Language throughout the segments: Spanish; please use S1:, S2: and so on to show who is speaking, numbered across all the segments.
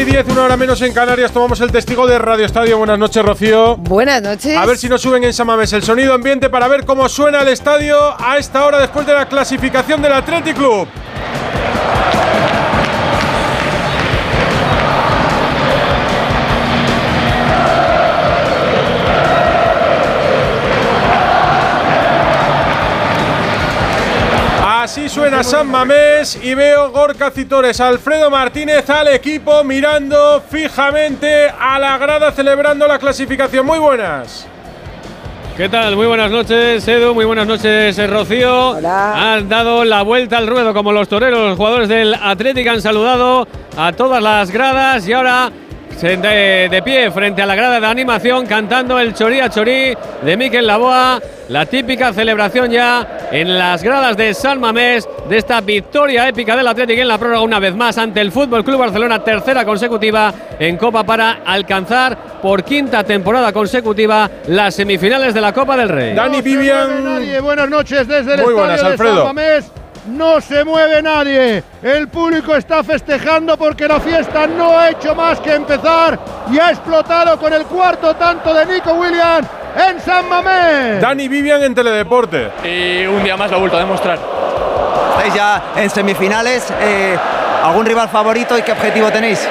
S1: Y 10, una hora menos en Canarias, tomamos el testigo de Radio Estadio. Buenas noches, Rocío.
S2: Buenas noches.
S1: A ver si nos suben en Samames el sonido ambiente para ver cómo suena el estadio a esta hora después de la clasificación del Athletic Club. Así suena San Mamés y veo Gorka Citores, Alfredo Martínez al equipo mirando fijamente a la grada celebrando la clasificación. Muy buenas.
S3: ¿Qué tal? Muy buenas noches, Edu. Muy buenas noches, eh, Rocío.
S2: Hola.
S3: Han dado la vuelta al ruedo como los toreros. Los jugadores del Atlético han saludado a todas las gradas y ahora de pie frente a la grada de animación cantando el chorí a chorí de Miquel Laboa. La típica celebración ya en las gradas de San Mamés de esta victoria épica del Atlético en la prórroga una vez más ante el Fútbol Club Barcelona, tercera consecutiva en Copa para alcanzar por quinta temporada consecutiva las semifinales de la Copa del Rey.
S1: Dani
S4: No se mueve
S1: Vivian.
S4: nadie. Buenas noches desde el
S1: Muy
S4: estadio
S1: buenas,
S4: de
S1: Alfredo.
S4: San Mamés. No se mueve nadie. El público está festejando porque la fiesta no ha hecho más que empezar y ha explotado con el cuarto tanto de Nico Williams en San Mamés.
S1: Dani Vivian en Teledeporte.
S5: y un día más lo he vuelto a demostrar.
S6: Estáis ya en semifinales. eh, ¿Algún rival favorito y qué objetivo tenéis?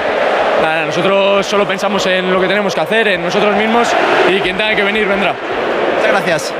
S5: Nada, nosotros solo pensamos en lo que tenemos que hacer, en nosotros mismos y quien tenga que venir vendrá.
S6: Muchas gracias.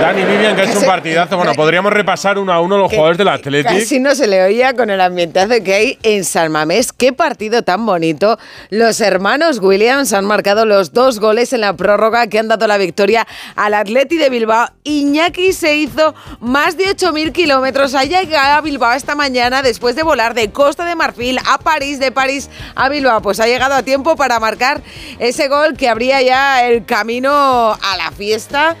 S1: Dani Vivian, que ha hecho un partidazo. Bueno, podríamos repasar uno a uno los
S2: Que
S1: jugadores del Athletic.
S2: Casi no se le oía con el ambientazo que hay en San Mamés. Qué partido tan bonito. Los hermanos Williams han marcado los dos goles en la prórroga que han dado la victoria al Atleti de Bilbao. Iñaki se hizo más de 8.000 kilómetros. Ha llegado a Bilbao esta mañana después de volar de Costa de Marfil a París, de París a Bilbao. Pues ha llegado a tiempo para marcar ese gol que abría ya el camino a la fiesta.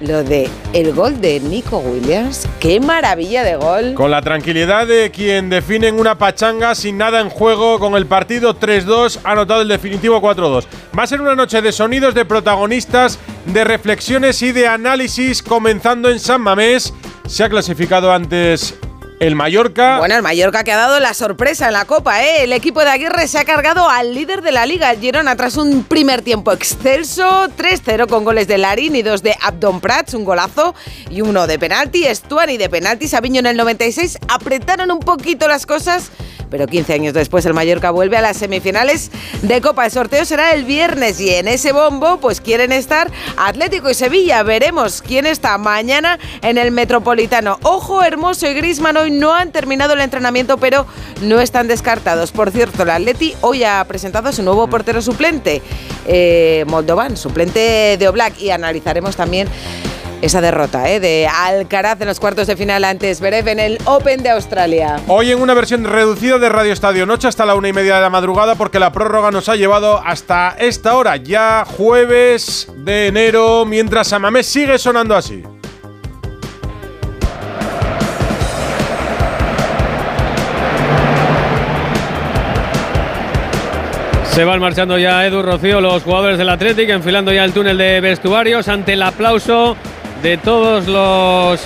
S2: Lo de el gol de Nico Williams, qué maravilla de gol.
S1: Con la tranquilidad de quien define en una pachanga sin nada en juego, con el partido 3-2, ha anotado el definitivo 4-2. Va a ser una noche de sonidos, de protagonistas, de reflexiones y de análisis, comenzando en San Mamés. Se ha clasificado antes el Mallorca.
S2: Bueno, el Mallorca que ha dado la sorpresa en la Copa, ¿eh? El equipo de Aguirre se ha cargado al líder de la Liga, el Girona, tras un primer tiempo excelso, 3-0 con goles de Larín y dos de Abdon Prats, un golazo, y uno de penalti, Stuani de penalti, Sabiño en el 96, apretaron un poquito las cosas, pero 15 años después el Mallorca vuelve a las semifinales de Copa. El sorteo será el viernes y en ese bombo pues quieren estar Atlético y Sevilla. Veremos quién está mañana en el Metropolitano. Ojo, Hermoso y Grisman hoy no han terminado el entrenamiento, pero no están descartados. Por cierto, el Atleti hoy ha presentado a su nuevo portero suplente, eh, Moldovan, suplente de Oblak, y analizaremos también esa derrota ¿eh? de Alcaraz en los cuartos de final antes Berev en el Open de Australia.
S1: Hoy en una versión reducida de Radio Estadio Noche hasta la una y media de la madrugada porque la prórroga nos ha llevado hasta esta hora, ya jueves de enero, mientras Samamés sigue sonando así.
S3: Se van marchando ya Edu Rocío, los jugadores del Athletic, enfilando ya el túnel de vestuarios ante el aplauso de todos los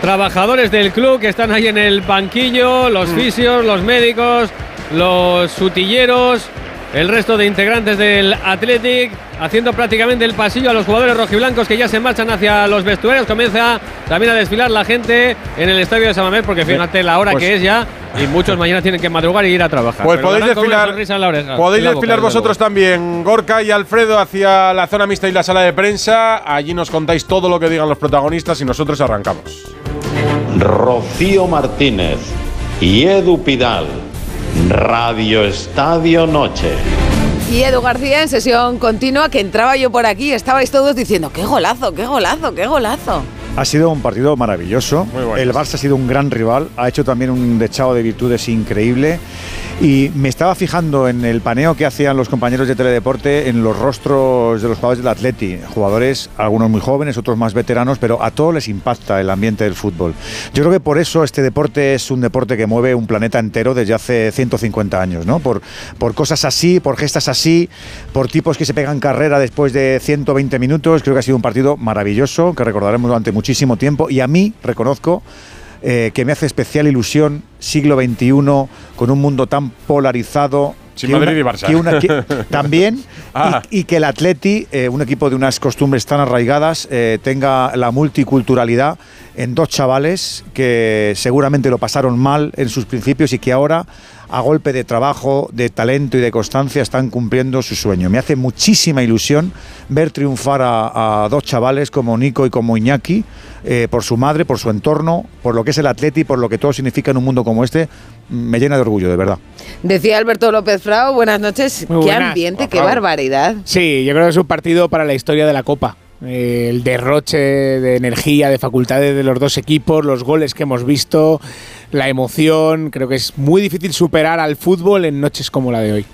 S3: trabajadores del club que están ahí en el banquillo, los fisios, los médicos, los sutilleros, el resto de integrantes del Athletic, haciendo prácticamente el pasillo a los jugadores rojiblancos que ya se marchan hacia los vestuarios. Comienza también a desfilar la gente en el estadio de Samamés, porque fíjate la hora
S1: Pues-
S3: que es ya y muchos mañana tienen que madrugar y ir a trabajar.
S1: Pues podéis desfilar,
S3: oreja,
S1: podéis desfilar vosotros también, Gorka y Alfredo, hacia la zona mixta y la sala de prensa. Allí nos contáis todo lo que digan los protagonistas y nosotros arrancamos.
S7: Rocío Martínez y Edu Pidal. Radio Estadio Noche.
S2: Y Edu García en sesión continua, que entraba yo por aquí, estabais todos diciendo, qué golazo, qué golazo, qué golazo.
S8: Ha sido un partido maravilloso.
S1: Muy bueno.
S8: El Barça ha sido un gran rival, ha hecho también un dechado de virtudes increíble. Y me estaba fijando en el paneo que hacían los compañeros de Teledeporte en los rostros de los jugadores del Atleti. Jugadores, algunos muy jóvenes, otros más veteranos, pero a todos les impacta el ambiente del fútbol. Yo creo que por eso este deporte es un deporte que mueve un planeta entero desde hace 150 años, ¿no? Por, por cosas así, por gestas así, por tipos que se pegan carrera después de 120 minutos. Creo que ha sido un partido maravilloso que recordaremos durante muchísimo tiempo. Y a mí, reconozco, eh, que me hace especial ilusión siglo XXI con un mundo tan polarizado.
S1: Sin Madrid
S8: una-
S1: y Barça.
S8: que una- que- también
S1: Ah.
S8: y, y que el Atleti, eh, un equipo de unas costumbres tan arraigadas, eh, tenga la multiculturalidad en dos chavales que seguramente lo pasaron mal en sus principios y que ahora, a golpe de trabajo, de talento y de constancia, están cumpliendo su sueño. Me hace muchísima ilusión ver triunfar a, a dos chavales como Nico y como Iñaki, eh, por su madre, por su entorno, por lo que es el Atleti, por lo que todo significa en un mundo como este. Me llena de orgullo, de verdad.
S2: Decía Alberto López Frao, buenas noches.
S9: Muy
S2: qué
S9: buenas.
S2: ambiente, qué barbaridad.
S9: Sí, yo creo que es un partido para la historia de la Copa. Eh, el derroche de energía, de facultades de los dos equipos, los goles que hemos visto, la emoción. Creo que es muy difícil superar al fútbol en noches como la de hoy.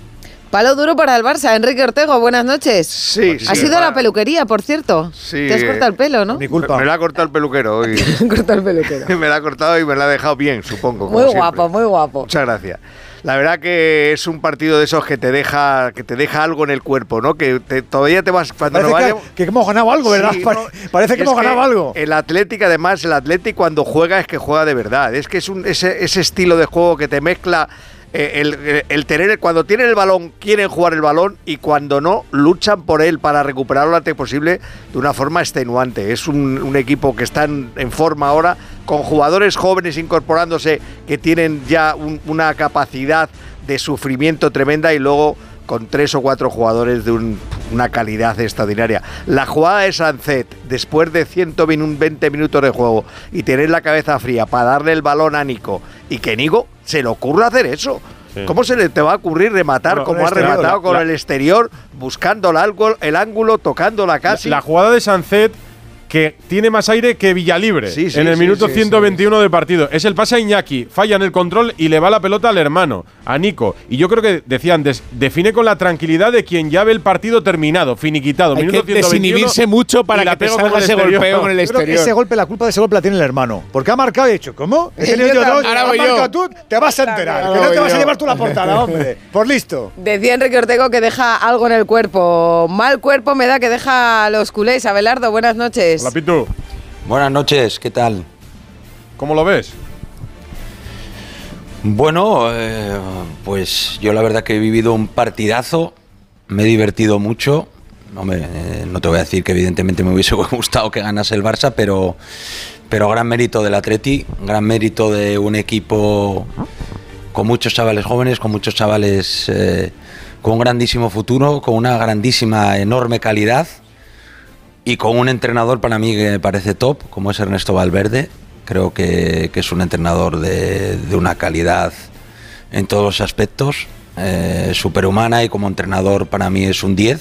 S2: Palo duro para el Barça. Enrique Ortego, buenas noches.
S10: Sí,
S2: ¿Has
S10: sí.
S2: ido a la peluquería, por cierto?
S10: Sí,
S2: Te has cortado el pelo, ¿no?
S8: Mi culpa.
S10: Me la ha cortado el peluquero hoy.
S2: cortado el peluquero.
S10: me la ha cortado y me la ha dejado bien, supongo. como
S2: Muy
S10: siempre.
S2: guapo, muy guapo.
S10: Muchas gracias. La verdad que es un partido de esos que te deja que te deja algo en el cuerpo, ¿no? Que te- todavía te vas cuando
S8: Parece
S10: nos
S8: que,
S10: vayamos-
S8: que hemos ganado algo, ¿verdad?
S10: Sí,
S8: Pare-
S10: no,
S8: Parece que hemos ganado algo.
S10: El Atlético, además, el Atlético cuando juega es que juega de verdad. Es que es un, ese, ese estilo de juego que te mezcla el, el- el tener, cuando tienen el balón, quieren jugar el balón y cuando no, luchan por él para recuperarlo lo antes posible de una forma extenuante. Es un, un equipo que está en, en forma ahora, con jugadores jóvenes incorporándose que tienen ya un- una capacidad de sufrimiento tremenda y luego con tres o cuatro jugadores de un- una calidad extraordinaria. La jugada de Sancet, después de 120 minutos de juego y tener la cabeza fría para darle el balón a Nico y que Nico se le ocurra hacer eso.
S1: Sí.
S10: ¿Cómo se le te va a ocurrir rematar
S1: Bueno,
S10: como ha
S1: exterior,
S10: rematado
S1: la-
S10: con
S1: la-
S10: el exterior, buscando el ángulo, el ángulo tocándola casi?
S1: La jugada de Sancet que tiene más aire que Villalibre
S10: Sí, sí,
S1: en el
S10: sí,
S1: minuto
S10: sí,
S1: 121 del partido. Es el pase a Iñaki, falla en el control y le va la pelota al hermano, a Nico. Y yo creo que decían, des- define con la tranquilidad de quien ya ve el partido terminado, finiquitado.
S9: Hay
S1: minuto
S9: que
S1: 121,
S9: desinhibirse mucho para que te salga ese
S1: exterior.
S9: golpeo con el
S8: Yo creo que
S9: exterior.
S8: ese golpe, la culpa de ese golpe la tiene el hermano. Porque ha marcado y ha dicho, ¿cómo? He tenido
S2: Yo
S8: yo dos,
S9: Ahora voy yo.
S8: tú, te vas a enterar.
S9: Ahora
S8: que no te vas a llevar tú la portada, hombre. Por listo.
S2: Decía Enrique Ortego que deja algo en el cuerpo. Mal cuerpo me da que deja a los culés. Abelardo, buenas noches.
S1: Hola, Pitu.
S11: Buenas noches, ¿qué tal?
S1: ¿Cómo lo ves?
S11: Bueno, eh, pues yo la verdad que he vivido un partidazo, me he divertido mucho. Eh, no te voy a decir que evidentemente me hubiese gustado que ganase el Barça, pero, pero gran mérito del Atleti, gran mérito de un equipo con muchos chavales jóvenes, con muchos chavales eh, con un grandísimo futuro, con una grandísima, enorme calidad y con un entrenador para mí que me parece top, como es Ernesto Valverde. Creo que, es un entrenador de, de una calidad en todos los aspectos, eh, superhumana y como entrenador para mí es un 10.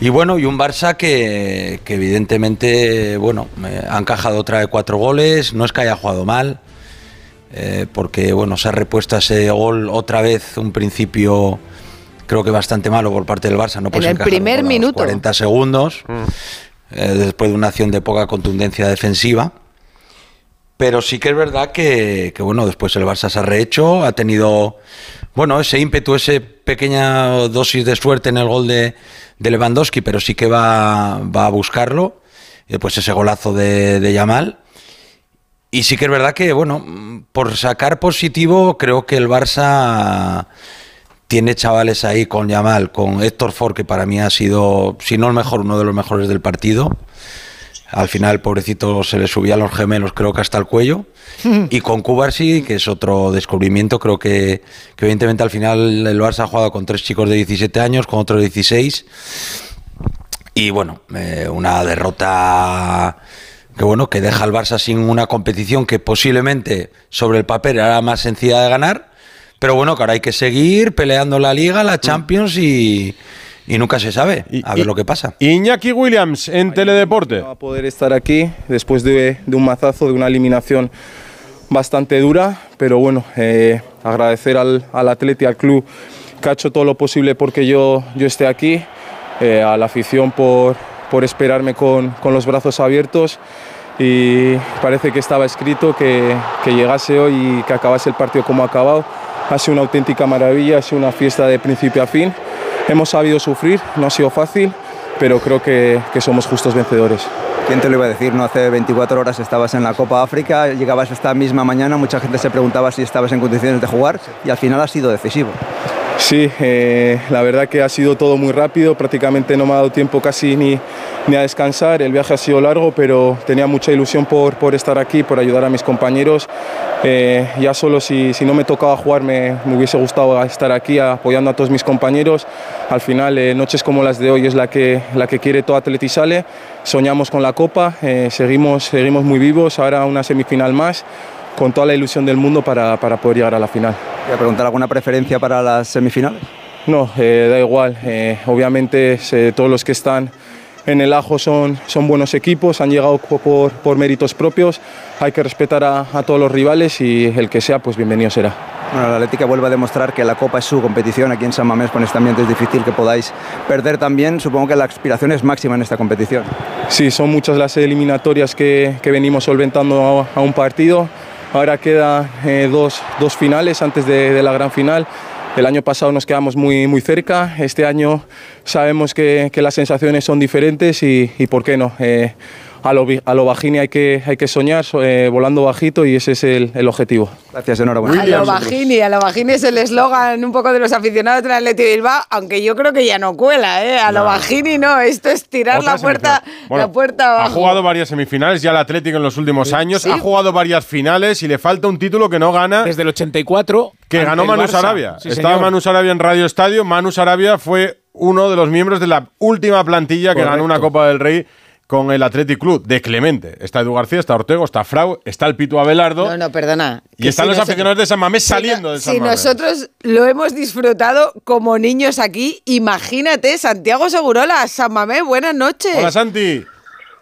S11: Y bueno, y un Barça que, evidentemente, bueno, ha encajado otra de cuatro goles, no es que haya jugado mal, eh, porque bueno, se ha repuesto ese gol otra vez, un principio creo que bastante malo por parte del Barça, no puedes
S2: el
S11: encajar un
S2: primer minuto.
S11: 40 segundos, eh, después de una acción de poca contundencia defensiva. Pero sí que es verdad que, que, bueno, después el Barça se ha rehecho, ha tenido, bueno, ese ímpetu, ese pequeña dosis de suerte en el gol de, de Lewandowski, pero sí que va, va a buscarlo. Y después ese golazo de, de Yamal. Y sí que es verdad que, bueno, por sacar positivo, creo que el Barça tiene chavales ahí con Yamal, con Héctor Ford, que para mí ha sido, si no el mejor, uno de los mejores del partido. Al final, pobrecito, se le subían los gemelos, creo que hasta el cuello. Y con Cubarsi, que es otro descubrimiento, creo que, que evidentemente al final el Barça ha jugado con tres chicos de 17 años, con otros de 16. Y bueno, eh, una derrota que bueno, que deja al Barça sin una competición que posiblemente sobre el papel era más sencilla de ganar, pero bueno, que ahora hay que seguir peleando la Liga, la Champions y, y nunca se sabe. A ver lo que pasa.
S1: Iñaki Williams en Teledeporte.
S12: a poder estar aquí después de, de un mazazo, de una eliminación bastante dura, pero bueno, eh, agradecer al, al Atleti, al club, que ha hecho todo lo posible porque yo, yo esté aquí, eh, a la afición por, por esperarme con, con los brazos abiertos y parece que estaba escrito que, que llegase hoy y que acabase el partido como ha acabado. Ha sido una auténtica maravilla, ha sido una fiesta de principio a fin. Hemos sabido sufrir, no ha sido fácil, pero creo que, que somos justos vencedores.
S6: ¿Quién te lo iba a decir? No hace 24 horas estabas en la Copa África, llegabas esta misma mañana, mucha gente se preguntaba si estabas en condiciones de jugar y al final ha sido decisivo.
S12: Sí, eh, la verdad que ha sido todo muy rápido, prácticamente no me ha dado tiempo casi ni, ni a descansar, el viaje ha sido largo, pero tenía mucha ilusión por, por estar aquí, por ayudar a mis compañeros. Eh, ya solo si, si no me tocaba jugar me, me hubiese gustado estar aquí apoyando a todos mis compañeros. Al final, eh, noches como las de hoy es la que, la que quiere todo Atletisale. Soñamos con la Copa, seguimos, seguimos muy vivos, ahora una semifinal más, con toda la ilusión del mundo para, para poder llegar a la final.
S6: ¿Voy a preguntar alguna preferencia para las semifinales?
S12: No, eh, da igual. Eh, obviamente eh, todos los que están en el ajo son, son buenos equipos, han llegado po- por, por méritos propios. Hay que respetar a, a todos los rivales y el que sea, pues bienvenido será.
S6: Bueno, la Atlética vuelve a demostrar que la Copa es su competición. Aquí en San Mamés con este ambiente es difícil que podáis perder también. Supongo que la aspiración es máxima en esta competición.
S12: Sí, son muchas las eliminatorias que, que venimos solventando a, a un partido. Ahora quedan eh, dos, dos finales antes de, la gran final. El año pasado nos quedamos muy, muy cerca. Este año sabemos que, que las sensaciones son diferentes y, y ¿por qué no? Eh, a, lo, a lo bajini hay que, hay que soñar, so- eh, volando bajito y ese es el, el objetivo.
S6: Gracias, enhorabuena.
S2: A lo bajini, a lo bajini es el eslogan un poco de los aficionados del Atleti de Bilbao, aunque yo creo que ya no cuela, ¿eh? A lo
S1: No.
S2: bajini no, esto es tirar
S1: Otra
S2: la puerta.
S1: Bueno,
S2: la puerta
S1: Ha
S2: abajo.
S1: jugado varias semifinales ya el Atlético en los últimos años.
S2: Sí.
S1: Ha jugado varias finales y le falta un título que no gana.
S9: Desde el 84.
S1: Que ganó Manu. Sarabia.
S9: Sí,
S1: Estaba
S9: señor.
S1: Manu Sarabia en Radio Estadio. Manu Sarabia fue uno de los miembros de la última plantilla que ganó una. Copa del Rey con el Athletic Club de Clemente. Está Edu García, está Ortego, está Frau, está el Pito Abelardo.
S2: No, no, perdona.
S1: y están
S2: si
S1: los aficionados de San Mamés
S2: si
S1: saliendo
S2: no-
S1: de San
S2: Si
S1: Mamés.
S2: nosotros lo hemos disfrutado como niños aquí, imagínate, Santiago Segurola, San Mamés, buenas noches.
S1: Hola Santi.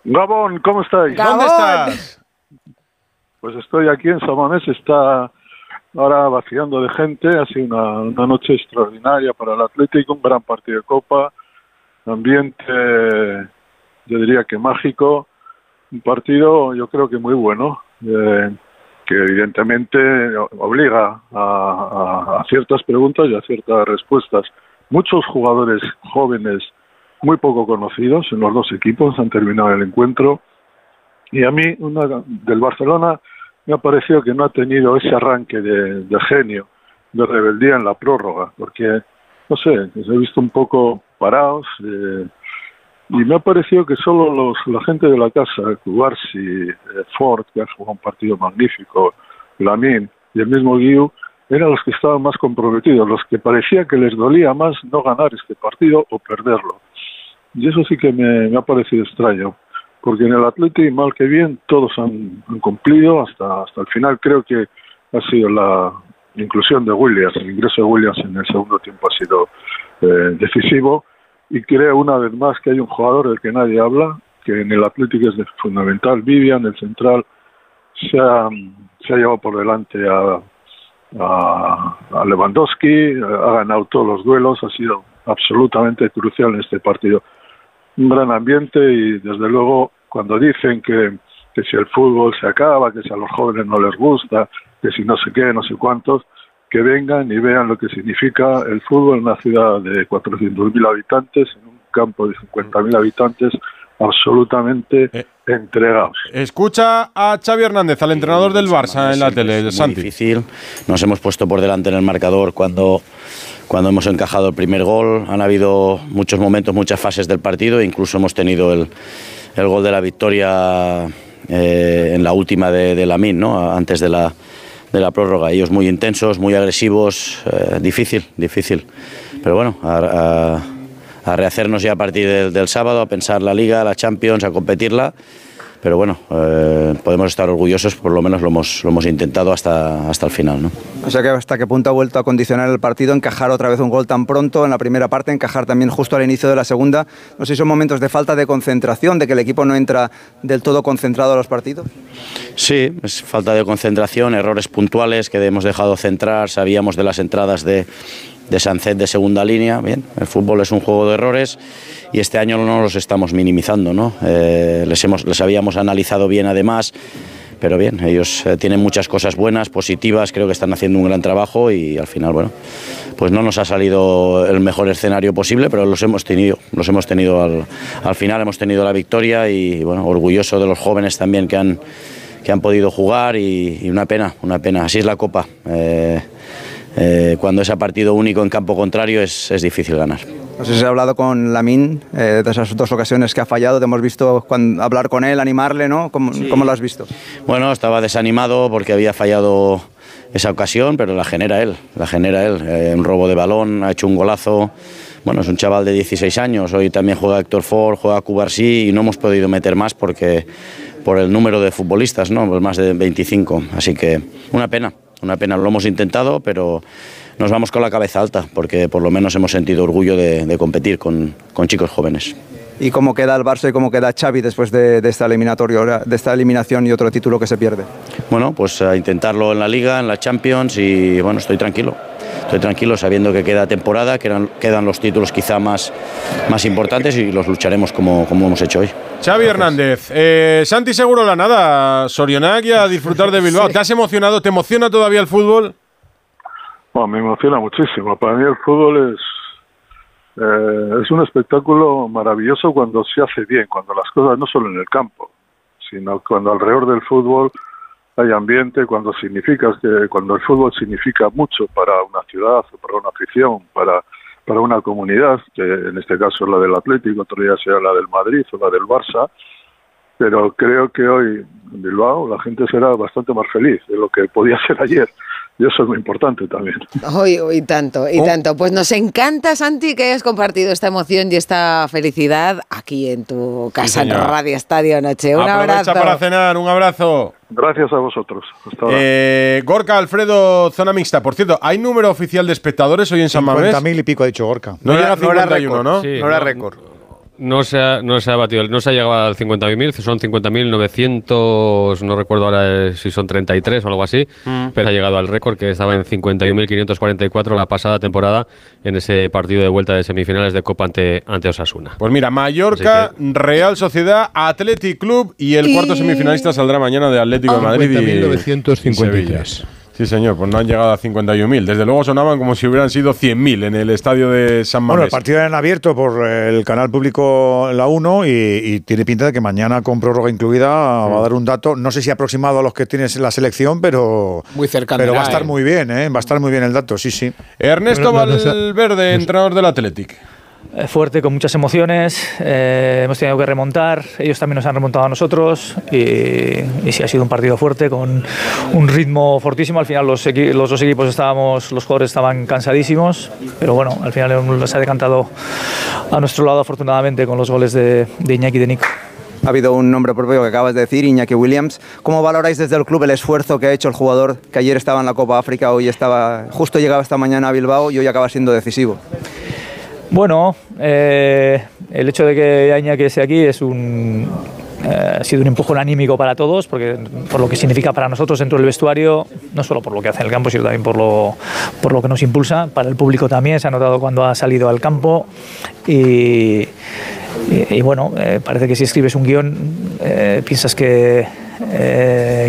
S13: Gabón, ¿cómo estáis?
S2: Gabón.
S1: ¿Dónde estás?
S13: Pues estoy aquí en Samamés, está ahora vaciando de gente, ha sido una, una noche extraordinaria para el Atlético, un gran partido de Copa, ambiente, yo diría que mágico, un partido yo creo que muy bueno, eh, que evidentemente obliga a, a- ciertas preguntas y a ciertas respuestas. Muchos jugadores jóvenes muy poco conocidos en los dos equipos han terminado el encuentro y a mí una del Barcelona me ha parecido que no ha tenido ese arranque de, genio, de rebeldía en la prórroga, porque, no sé, se he visto un poco parados eh, y me ha parecido que solo los, la gente de la casa, Cubarsi, eh, Ford, que ha jugado un partido magnífico, Lamin y el mismo Guiu, eran los que estaban más comprometidos, los que parecía que les dolía más no ganar este partido o perderlo. Y eso sí que me, me ha parecido extraño, porque en el Atleti, mal que bien, todos han, han cumplido hasta, hasta el final. Creo que ha sido la inclusión de Williams, el ingreso de Williams en el segundo tiempo ha sido eh, decisivo y creo una vez más que hay un jugador del que nadie habla, que en el Atlético es de- fundamental, Vivian, el central, se ha, llevado por delante a Lewandowski, ha ganado todos los duelos, ha sido absolutamente crucial en este partido. Un gran ambiente y desde luego cuando dicen que, que si el fútbol se acaba, que si a los jóvenes no les gusta, que si no sé qué, no sé cuántos, que vengan y vean lo que significa el fútbol en una ciudad de 400.000 habitantes, en un campo de 50.000 habitantes, absolutamente entregados.
S1: Escucha a Xavi Hernández, al entrenador del Barça en la tele,
S14: muy
S1: Santi.
S14: difícil. Nos hemos puesto por delante en el marcador cuando, cuando hemos encajado el primer gol. Han habido muchos momentos, muchas fases del partido. Incluso hemos tenido el, el gol de la victoria eh, en la última de, de Lamin, ¿no? antes de la, de la prórroga. Ellos muy intensos, muy agresivos. eh, difícil, difícil. Pero bueno, a, a- rehacernos ya a partir del sábado, a pensar la Liga, la Champions, a competirla pero bueno, eh, podemos estar orgullosos, por lo menos lo hemos, lo hemos intentado hasta, hasta el final. ¿no?
S6: O sea que hasta qué punto ha vuelto a condicionar el partido, encajar otra vez un gol tan pronto en la primera parte, encajar también justo al inicio de la segunda. No sé si son momentos de falta de concentración, de que el equipo no entra del todo concentrado a los partidos.
S14: Sí, es falta de concentración, errores puntuales que hemos dejado centrar, sabíamos de las entradas de, de Sancet de segunda línea. Bien, el fútbol es un juego de errores y este año no los estamos minimizando, ¿no? Eh, les, hemos, les habíamos analizado bien además. Pero bien, ellos eh, tienen muchas cosas buenas, positivas, creo que están haciendo un gran trabajo y al final, bueno, pues no nos ha salido el mejor escenario posible, pero los hemos tenido, los hemos tenido al, al final, hemos tenido la victoria y bueno, orgulloso de los jóvenes también que han, que han podido jugar y, una pena, una pena. Así es la Copa. Eh, eh, cuando es a partido único en campo contrario es, es difícil ganar.
S6: No sé si ha hablado con Lamin eh, de esas dos ocasiones que ha fallado, te hemos visto cuando, hablar con él, animarle, ¿no? ¿Cómo, ¿Cómo, lo has visto?
S14: Bueno, estaba desanimado porque había fallado esa ocasión, pero la genera él, la genera él. Eh, un robo de balón, ha hecho un golazo. Bueno, es un chaval de 16 años, hoy también juega Héctor Ford, juega Cubarsí y no hemos podido meter más porque por el número de futbolistas, ¿no? Pues más de 25, así que una pena. Una pena, lo hemos intentado, pero nos vamos con la cabeza alta, porque por lo menos hemos sentido orgullo de, de competir con, con, chicos jóvenes.
S6: ¿Y cómo queda el Barça y cómo queda Xavi después de, de, esta eliminatoria, de esta eliminación y otro título que se pierde?
S14: Bueno, pues a intentarlo en la Liga, en la Champions y bueno, estoy tranquilo. Estoy tranquilo sabiendo que queda temporada, que eran, quedan los títulos quizá más, más importantes y los lucharemos como, como hemos hecho hoy.
S1: Xavi Hernández, eh, Santi seguro la nada, Sorionac y a disfrutar de Bilbao. Sí. ¿Te has emocionado? ¿Te emociona todavía el fútbol?
S13: Bueno, me emociona muchísimo. Para mí el fútbol es eh, es un espectáculo maravilloso cuando se hace bien, cuando las cosas no solo en el campo, sino cuando alrededor del fútbol hay ambiente, cuando significa cuando el fútbol significa mucho para una ciudad para una afición, para para una comunidad, que en este caso es la del Atlético, otro día sea la del Madrid o la del Barça, pero creo que hoy en Bilbao la gente será bastante más feliz de lo que podía ser ayer. Y eso es muy importante también.
S2: Hoy, hoy tanto, y oh. tanto. Pues nos encanta, Santi, que hayas compartido esta emoción y esta felicidad aquí en tu casa sí, en Radio Estadio Noche. Un
S1: Aprovecha
S2: abrazo.
S1: para cenar, un abrazo.
S13: Gracias a vosotros. Hasta ahora.
S1: Eh, Gorka Alfredo, zona mixta. Por cierto, ¿hay número oficial de espectadores hoy en San Mamés?
S8: 50.000 y pico ha dicho Gorka.
S1: No, no llega a 51, ¿no?
S10: Sí, no era récord.
S15: No se, ha, no se ha batido, no se ha llegado al 50.000, son 50.900, no recuerdo ahora si son 33 o algo así, mm. pero ha llegado al récord que estaba en 51.544 la pasada temporada en ese partido de vuelta de semifinales de Copa ante, ante Osasuna.
S1: Pues mira, Mallorca, que... Real Sociedad, Athletic Club y el y... cuarto semifinalista saldrá mañana de Atlético de Madrid.
S8: 50.953.
S1: Sí, señor, pues no han llegado a 51.000. Desde luego sonaban como si hubieran sido 100.000 en el estadio de San Mamés.
S8: Bueno, el partido era en abierto por el canal público La 1 y, y, tiene pinta de que mañana con prórroga incluida mm. va a dar un dato, no sé si aproximado a los que tienes en la selección, pero
S9: muy cercano.
S8: Pero va a estar muy bien, ¿eh? va a estar muy bien el dato, sí, sí.
S1: Ernesto Valverde, entrenador del Athletic
S16: fuerte, con muchas emociones. Eh, hemos tenido que remontar. Ellos también nos han remontado a nosotros. Y, y sí, ha sido un partido fuerte, con un ritmo fortísimo. Al final, los, los, dos equipos estábamos, los jugadores estaban cansadísimos. Pero bueno, al final se ha decantado a nuestro lado, afortunadamente, con los goles de, de Iñaki y de Nico.
S6: Ha habido un nombre propio que acabas de decir, Iñaki Williams. ¿Cómo valoráis desde el club el esfuerzo que ha hecho el jugador que ayer estaba en la Copa África, hoy estaba, justo llegaba esta mañana a Bilbao y hoy acaba siendo decisivo?
S16: Bueno, eh, el hecho de que Iñaki esté aquí es un, eh, ha sido un empujón anímico para todos, porque por lo que significa para nosotros dentro del vestuario, no solo por lo que hace en el campo, sino también por lo, por lo que nos impulsa. Para el público también se ha notado cuando ha salido al campo y, bueno, eh, parece que si escribes un guion piensas que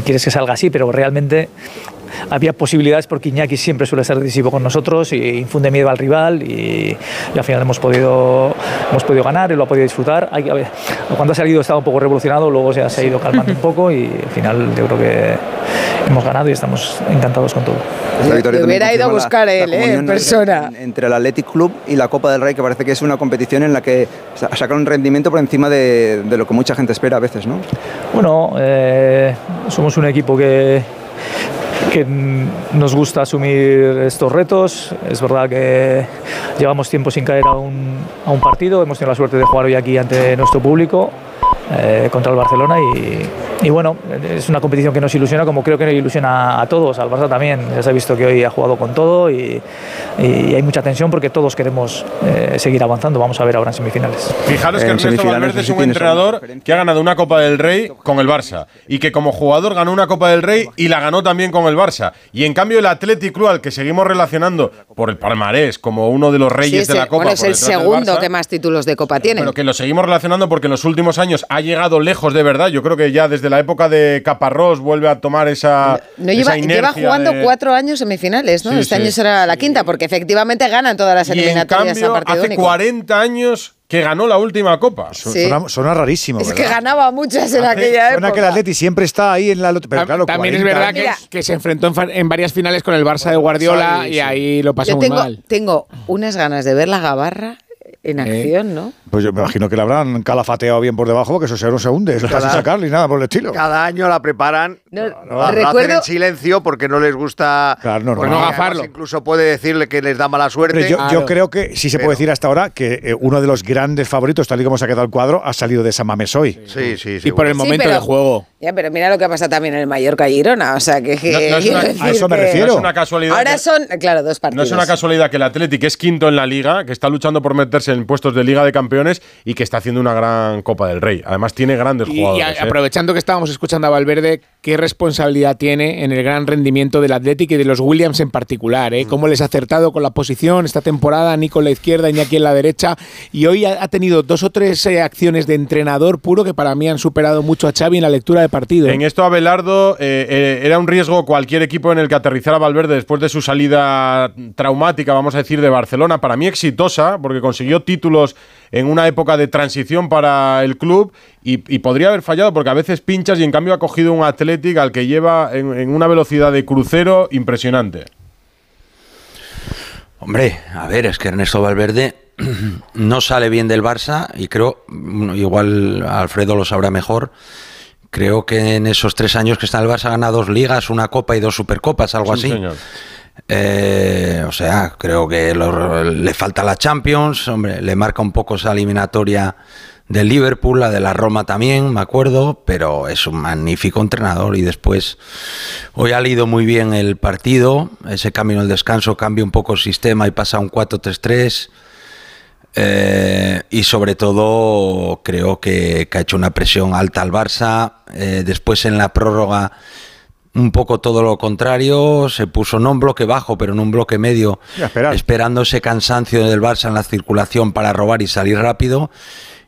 S16: quieres que salga así, pero realmente había posibilidades porque Iñaki siempre suele ser decisivo con nosotros y infunde miedo al rival y, y al final hemos podido, hemos podido ganar y lo ha podido disfrutar. Hay, a ver, cuando ha salido estaba un poco revolucionado, luego se ha, se ha ido calmando un poco y al final yo creo que hemos ganado y estamos encantados con todo.
S2: Le hubiera ido a buscar la, él, la eh, en persona.
S6: Entre, entre el Athletic Club y la Copa del Rey, que parece que es una competición en la que sacan un rendimiento por encima de, de lo que mucha gente espera a veces, ¿no?
S16: Bueno, eh, somos un equipo que que nos gusta asumir estos retos. Es verdad que llevamos tiempo sin caer a un, a un, partido, hemos tenido la suerte de jugar hoy aquí ante nuestro público eh, contra el Barcelona y, y, bueno, es una competición que nos ilusiona como creo que nos ilusiona a todos, al Barça también. Ya se ha visto que hoy ha jugado con todo y, y hay mucha tensión porque todos queremos eh, seguir avanzando. Vamos a ver ahora en semifinales.
S1: Fijaros que Ernesto Valverde es un entrenador que ha ganado una Copa del Rey con el Barça y que como jugador ganó una Copa del Rey y la ganó también con el Barça. Y en cambio el Athletic Club al que seguimos relacionando por el palmarés como uno de los reyes
S2: Sí,
S1: de la Copa.
S2: bueno, es el segundo
S1: Barça,
S2: que más títulos de Copa tiene.
S1: Pero que lo seguimos relacionando porque en los últimos años ha llegado lejos de verdad. Yo creo que ya desde la época de Caparrós vuelve a tomar esa.
S2: No
S1: esa
S2: lleva, lleva
S1: inercia
S2: jugando
S1: de-
S2: cuatro años semifinales, ¿no?
S1: Sí,
S2: este
S1: sí.
S2: año será la quinta, porque efectivamente ganan todas las
S1: Y en
S2: eliminatorias a
S1: cambio,
S2: partido
S1: hace
S2: único.
S1: 40 años que ganó la última Copa.
S2: Sí.
S8: Suena, suena rarísimo.
S2: Es que ganaba muchas en aquella
S8: Suena que el
S2: época.
S8: Atleti siempre está ahí en la Pero claro,
S9: También es
S8: 40
S9: verdad que, se enfrentó en, varias finales con el Barça de Guardiola
S8: Sí,
S9: y ahí lo pasó
S2: Yo
S9: muy
S2: tengo,
S9: mal.
S2: tengo unas ganas de ver la gabarra en acción, ¿no?
S8: Pues yo me imagino que la habrán calafateado bien por debajo, porque eso se no se hunde. Eso está sin sacarle ni nada por el estilo.
S10: Cada año la preparan.
S2: No,
S10: hacen
S2: recuerdo-
S10: en silencio porque no les gusta.
S8: Claro, normal.
S10: además
S9: gafarlo.
S10: Incluso puede decirle que les da mala suerte.
S8: Yo, yo creo que sí se puede decir hasta ahora que eh, uno de los grandes favoritos, tal y como se ha quedado el cuadro, ha salido de Samamés hoy.
S10: Sí, sí,
S9: Y por el
S2: Sí,
S9: momento
S2: pero-
S9: de juego.
S2: Ya, pero mira lo que pasa también en el Mallorca y Girona. O sea, que. que
S1: No- no una-
S8: a eso me refiero.
S1: No es una casualidad.
S2: Ahora
S1: que-
S2: son, claro, dos
S1: No
S2: partidos.
S1: es una casualidad que el Athletic es quinto en la liga, que está luchando por meterse en puestos de Liga de Campeones y que está haciendo una gran Copa del Rey. Además tiene grandes
S9: Y, y
S1: jugadores.
S9: a-
S1: ¿eh?
S9: aprovechando que estábamos escuchando a Valverde, qué responsabilidad tiene en el gran rendimiento del Athletic y de los Williams en particular. ¿eh? Cómo les ha acertado con la posición esta temporada, Nico en la izquierda, Iñaki en la derecha. Y hoy ha, tenido dos o tres eh, acciones de entrenador puro que para mí han superado mucho a Xavi en la lectura de partido.
S1: En esto, Abelardo, eh, era un riesgo cualquier equipo en el que aterrizara Valverde después de su salida traumática, vamos a decir, de Barcelona. Para mí exitosa, porque consiguió títulos en una época de transición para el club y, y podría haber fallado porque a veces pinchas y en cambio ha cogido un Athletic al que lleva en, en una velocidad de crucero impresionante.
S11: Hombre, a ver, es que Ernesto Valverde no sale bien del Barça y creo, igual Alfredo lo sabrá mejor, creo que en esos tres años que está en el Barça gana dos ligas, una copa y dos supercopas, algo
S1: Sí,
S11: así.
S1: señor.
S11: Eh, o sea, creo que le falta la Champions, hombre, le marca un poco esa eliminatoria del Liverpool, la de la Roma también, me acuerdo, pero es un magnífico entrenador y después hoy ha leído muy bien el partido, ese camino al descanso cambia un poco el sistema y pasa a un 4-3-3. Eh, y sobre todo creo que, que ha hecho una presión alta al Barça. Eh, después en la prórroga un poco todo lo contrario, se puso no en bloque bajo, pero en un bloque medio, esperando ese cansancio del Barça en la circulación para robar y salir rápido.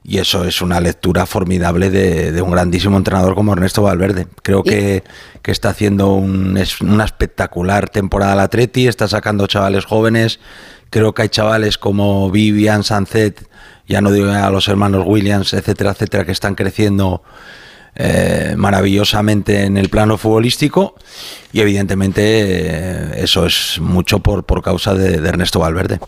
S11: Y eso es una lectura formidable de, de un grandísimo entrenador como Ernesto Valverde. Creo que, que está haciendo un, es- una espectacular temporada al Atleti, está sacando chavales jóvenes. Creo que hay chavales como Vivian, Sancet, ya no digo a los hermanos Williams, etcétera, etcétera, que están creciendo eh, maravillosamente en el plano futbolístico y evidentemente eh, eso es mucho por, por causa de, de Ernesto Valverde.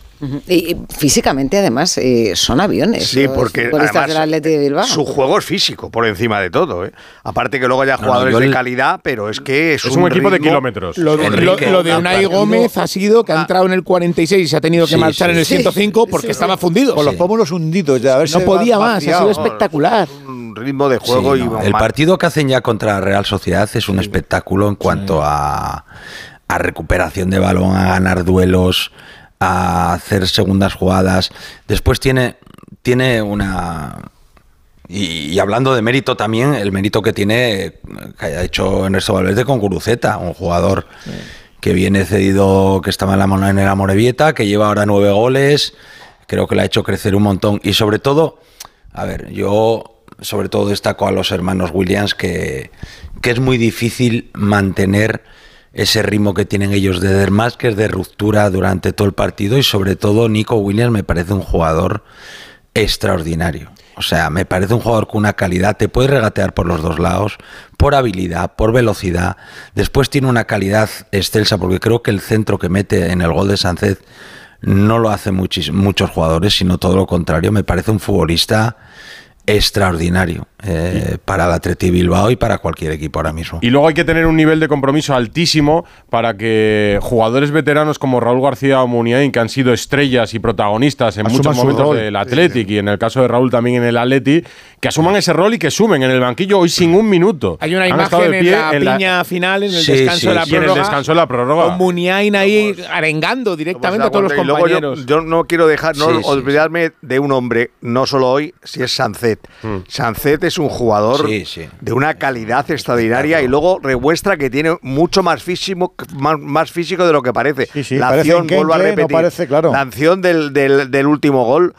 S2: Y, y físicamente, además, eh, son aviones.
S10: Sí,
S2: los
S10: porque además,
S2: del Atleti de Bilbao.
S10: su juego es físico por encima de todo. ¿eh? Aparte que luego haya
S11: No, no,
S10: jugadores de calidad, pero es que es,
S1: Es un equipo de kilómetros.
S9: Lo de, lo- lo de Unai
S11: partido-
S9: Gómez ha sido que ha
S10: Ah.
S9: entrado en el 46 y se ha tenido que
S11: Sí,
S9: marchar
S11: sí,
S9: en el
S11: sí.
S9: 105 porque estaba fundido.
S8: Con los pómulos hundidos de haberse
S9: No podía más, ha sido espectacular.
S10: Un ritmo de
S11: Sí,
S10: juego y
S11: no,
S10: un
S11: el partido que hacen ya contra la Real Sociedad es un espectáculo en cuanto a, a recuperación de balón, a ganar duelos, a hacer segundas jugadas. Después tiene, tiene una... Y, y hablando de mérito también, el mérito que tiene que haya hecho Ernesto Valverde con Guruceta, un jugador que viene cedido, que estaba en la, Mon- en la Morevieta, que lleva ahora nueve goles, creo que le ha hecho crecer un montón. Y sobre todo, a ver, yo sobre todo destaco a los hermanos Williams que, que es muy difícil mantener ese ritmo que tienen ellos de desmasques, de ruptura durante todo el partido y sobre todo Nico Williams me parece un jugador extraordinario. O sea, me parece un jugador con una calidad, te puede regatear por los dos lados, por habilidad, por velocidad. Después tiene una calidad excelsa, porque creo que el centro que mete en el gol de Sánchez no lo hacen muchos jugadores, sino todo lo contrario. Me parece un futbolista extraordinario. Eh, para el Atleti Bilbao y para cualquier equipo ahora mismo.
S1: Y luego hay que tener un nivel de compromiso altísimo para que jugadores veteranos como Raúl García o Muniain, que han sido estrellas y protagonistas en muchos momentos
S8: rol.
S1: del Athletic y en el caso de Raúl también en el Atleti, que asuman ese rol y que sumen en el banquillo hoy sin un minuto.
S9: Hay una
S1: Han
S9: imagen
S1: de
S9: en
S1: pie
S9: la piña final, en el
S1: Sí,
S9: descanso
S1: sí,
S9: de la
S1: sí. Y en el
S9: prórroga.
S1: descanso de la prórroga.
S9: Con Muniain ahí arengando directamente a todos los
S10: yo-
S9: compañeros.
S10: Yo, no quiero dejar, no
S9: Sí, sí,
S10: olvidarme de un hombre, no solo hoy, si es Sancet. Sancet es un jugador
S11: Sí, sí.
S10: de una calidad extraordinaria y luego remuestra que tiene mucho más físico, más, más físico de lo que parece.
S8: sí,
S10: la
S8: parece
S10: acción, vuelvo a
S8: no
S10: repetir,
S8: parece, claro.
S10: la acción del, del- del último gol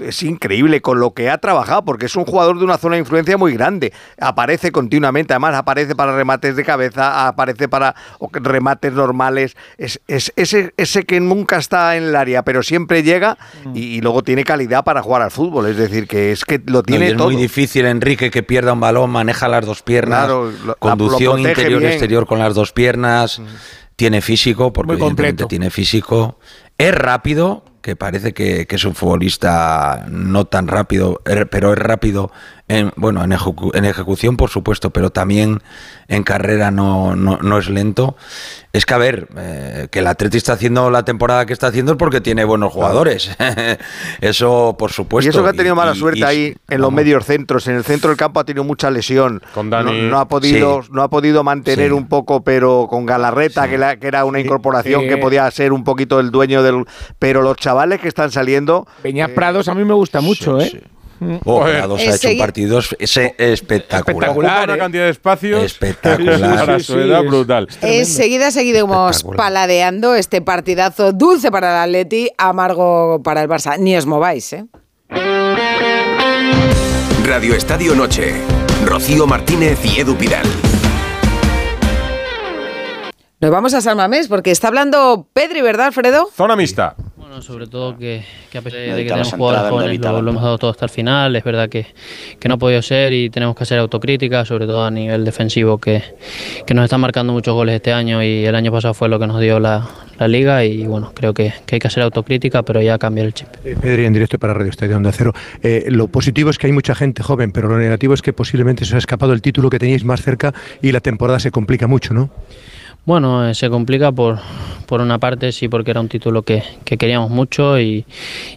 S10: es increíble con lo que ha trabajado, porque es un jugador de una zona de influencia muy grande. Aparece continuamente, además aparece para remates de cabeza, aparece para remates normales. Es, es- ese, ese que nunca está en el área, pero siempre llega y, y luego tiene calidad para jugar al fútbol. Es decir, que es que lo
S11: No, y
S10: tiene
S11: es
S10: todo.
S11: muy difícil, Enrique, que pierda un balón, maneja las dos piernas,
S10: Claro, lo-
S11: conducción
S10: lo protege
S11: interior
S10: bien.
S11: exterior con las dos piernas, tiene físico, porque
S9: Muy
S11: evidentemente
S9: completo.
S11: tiene físico, es rápido, que parece que, que es un futbolista no tan rápido, er- pero es rápido en, bueno, en, ejecu- en ejecución, por supuesto, pero también en carrera no, no, no es lento. Es que, a ver, eh, que el Atleti está haciendo la temporada que está haciendo es porque tiene buenos jugadores. eso, por supuesto.
S10: y eso que ha tenido mala
S11: y-
S10: suerte
S11: y-
S10: ahí en los medios centros, en el centro del campo ha tenido mucha lesión.
S1: Con Dani.
S10: No, no ha podido,
S11: Sí.
S10: no ha podido mantener
S11: Sí.
S10: un poco, pero con Galarreta, que, la- que era una incorporación
S9: Eh,
S10: que podía ser un poquito el dueño del. Pero los chavales que están saliendo.
S9: Peñas Prados a mí me gusta mucho, ¿eh?
S11: Oh,
S1: Joder.
S11: Prados ha hecho
S2: Ese-
S11: un partido es- ese espectacular.
S1: Ocupa una
S9: ¿eh?
S1: cantidad de espacios
S11: Espectacular.
S1: para
S9: Sí,
S1: su
S9: sí,
S1: edad
S9: es-
S1: brutal.
S2: Enseguida seguiremos
S11: Espectacular.
S2: paladeando este partidazo dulce para el Atleti, amargo para el Barça. Ni os mováis, ¿eh?
S7: Radio Estadio Noche. Rocío Martínez y Edu Pidal.
S2: Nos vamos a San Mamés porque está hablando Pedri, ¿verdad, Alfredo?
S1: Zona mixta.
S17: Bueno, sobre todo que, que a pesar de que tenemos jugadores jóvenes, lo, lo hemos dado todo hasta el final. Es verdad que, que no ha podido ser y tenemos que hacer autocrítica, sobre todo a nivel defensivo, que, que nos están marcando muchos goles este año y el año pasado fue lo que nos dio la, la liga. Y bueno, creo que, que hay que hacer autocrítica, pero ya cambiar el chip.
S18: Eh, Pedri, en directo para Radio Estadio Onda Cero. Eh, lo positivo es que hay mucha gente joven, pero lo negativo es que posiblemente se os ha escapado el título que teníais más cerca y la temporada se complica mucho, ¿no?
S17: Bueno, eh, se complica por, por una parte, sí, porque era un título que, que queríamos mucho y,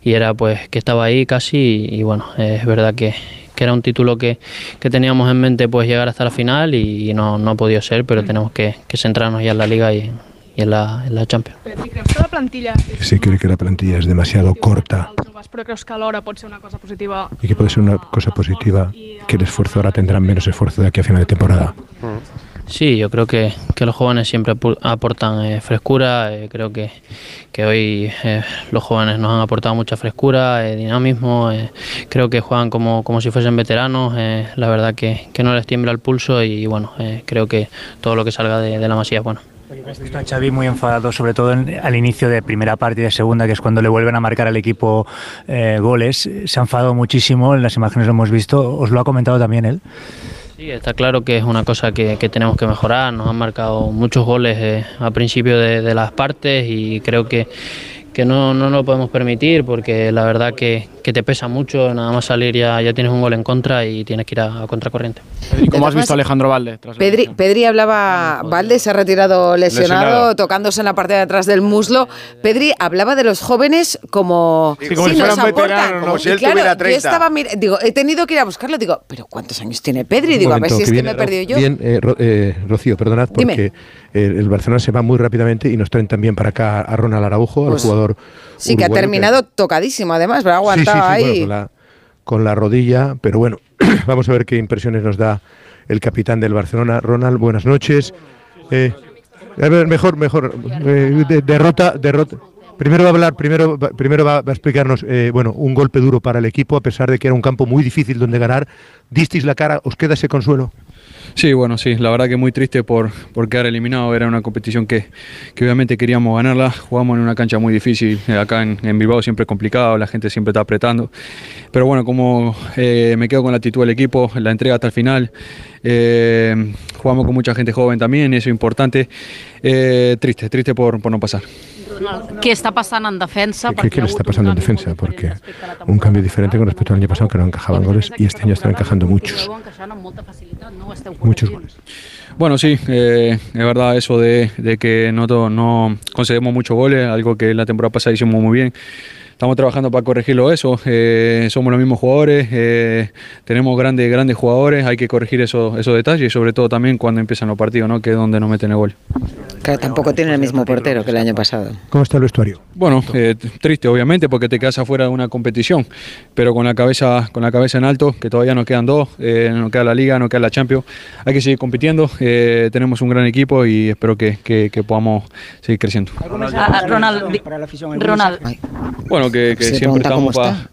S17: y era pues que estaba ahí casi y, y bueno, eh, es verdad que, que era un título que, que teníamos en mente pues llegar hasta la final y, no, no ha podido ser, pero tenemos que, que centrarnos ya en la liga y, y en, la, en la Champions.
S19: Pedri, creus que la plantilla és
S18: Sí, creo que la plantilla es demasiado corta
S19: els joves, però creus que pot ser una cosa positiva?
S18: y que puede ser una cosa positiva que el esfuerzo ahora tendrán menos esfuerzo de aquí a final de temporada.
S17: Sí, yo creo que, que los jóvenes siempre aportan eh, frescura. eh, creo que, que hoy eh, los jóvenes nos han aportado mucha frescura, dinamismo. creo que juegan como, como si fuesen veteranos. la verdad que, que no les tiembla el pulso y bueno, creo que todo lo que salga de, la masía es bueno.
S20: Hemos visto a Xavi muy enfadado, sobre todo al inicio de primera parte y de segunda, que es cuando le vuelven a marcar al equipo goles. Se ha enfadado muchísimo, en las imágenes lo hemos visto. ¿Os lo ha comentado también él?
S17: Sí, está claro que es una cosa que, tenemos que mejorar. Nos han marcado muchos goles eh, a principio de, de las partes y creo que, que no, no lo podemos permitir porque la verdad que, que te pesa mucho. Nada más salir ya, ya tienes un gol en contra y tienes que ir a, a contracorriente.
S5: ¿Y cómo has visto a Alejandro Valde?
S2: Pedri, Pedri hablaba, Valde se ha retirado lesionado,
S5: Lesionado.
S2: tocándose en la parte de atrás del muslo. Pedri hablaba de los jóvenes como,
S10: Sí, como si
S2: nos aportan.
S10: Como si él
S2: claro,
S10: tuviera
S2: Yo
S10: 30.
S2: estaba mir- digo, he tenido que ir a buscarlo, digo, pero ¿cuántos años tiene Pedri? Digo, a ver
S18: momento,
S2: si es que
S18: viene
S2: me he perdido yo.
S18: Bien, eh, Ro- eh, Rocío, perdonad, porque el, el Barcelona se va muy rápidamente y nos traen también para acá a Ronald Araujo,
S2: Pues,
S18: al jugador.
S2: Sí, que ha terminado tocadísimo además, pero ha
S18: Sí, sí, sí, bueno, con, la, con la rodilla, pero bueno, vamos a ver qué impresiones nos da el capitán del Barcelona. Ronald, buenas noches. Eh, a ver, mejor, mejor. eh, de- derrota, derrota. Primero va a hablar, primero, primero va, a explicarnos, eh, bueno, un golpe duro para el equipo, a pesar de que era un campo muy difícil donde ganar. Disteis la cara, ¿os queda ese consuelo?
S21: Sí, bueno, sí, la verdad que muy triste por, por quedar eliminado. Era una competición que, que obviamente queríamos ganarla. Jugamos en una cancha muy difícil. eh, Acá en, Bilbao siempre es complicado, la gente siempre está apretando. Pero bueno, como eh, me quedo con la actitud del equipo, la entrega hasta el final. jugamos con mucha gente joven también, eso es importante. Eh, triste, triste por, por no pasar.
S22: Què està passant en defensa?
S18: ¿Qué, qué le está pasando en defensa? Porque un cambio diferente con respecto al año pasado, que no encajaban goles, y este año están encajando muchos. Muchos goles.
S21: Bueno, sí, eh, es verdad eso de, de que no, no concedemos muchos goles, algo que la temporada pasada hicimos muy bien. Estamos trabajando para corregirlo eso. eh, somos los mismos jugadores, eh, tenemos grandes, grandes jugadores, hay que corregir esos, esos detalles y sobre todo también cuando empiezan los partidos, ¿no? que es donde nos meten el gol.
S2: Claro, tampoco tiene el mismo portero que el año pasado.
S18: ¿Cómo está el vestuario?
S21: Bueno, eh, triste obviamente porque te quedas afuera de una competición, pero con la cabeza, con la cabeza en alto, que todavía nos quedan dos, eh, nos queda la Liga, nos queda la Champions, hay que seguir compitiendo, eh, tenemos un gran equipo y espero que, que- que podamos seguir creciendo.
S22: Ah, Ronald, di- Ronald,
S21: Bueno, que, que siempre estamos
S22: cómo
S21: pa-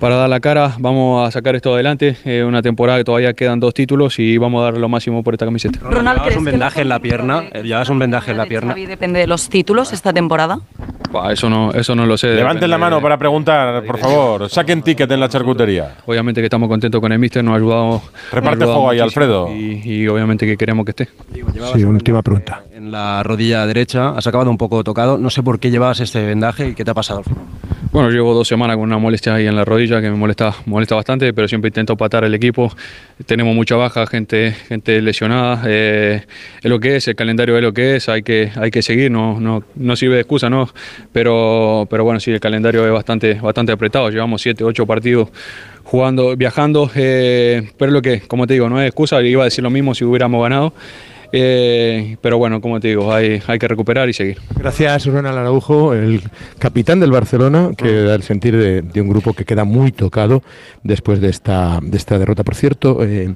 S21: para dar la cara, vamos a sacar esto adelante, eh, una temporada que todavía quedan dos títulos y vamos a dar lo máximo por esta camiseta.
S22: Ronald, ¿crees
S23: un vendaje en la pierna, llevas un vendaje en la pierna.
S22: Depende de los títulos esta temporada?
S21: Bah, eso no, eso no lo sé.
S1: Levanten la mano para preguntar, por favor. Saquen ticket en la charcutería.
S21: Obviamente que estamos contentos con el míster, nos ha ayudado.
S1: Reparte
S21: ayudado
S1: juego ahí, Alfredo.
S21: Y, y obviamente que queremos que esté.
S18: Sí, última pregunta.
S23: En la rodilla derecha, has acabado un poco tocado. No sé por qué llevabas este vendaje y qué te ha pasado al final.
S21: Bueno, llevo dos semanas con una molestia ahí en la rodilla que me molesta, molesta bastante, pero siempre intento patar el equipo. Tenemos mucha baja, gente, gente lesionada. eh, es lo que es, el calendario es lo que es, hay que, hay que seguir, no, no, no sirve de excusa, ¿no? Pero, pero bueno, sí, el calendario es bastante, bastante apretado. Llevamos siete, ocho partidos jugando, viajando, eh, pero lo que, como te digo, no es excusa, iba a decir lo mismo si hubiéramos ganado. Eh, pero bueno, como te digo, hay, hay que recuperar y seguir.
S18: Gracias, Ronald Araujo, el capitán del Barcelona, que da el sentir de, de un grupo que queda muy tocado después de esta, de esta derrota. Por cierto, eh,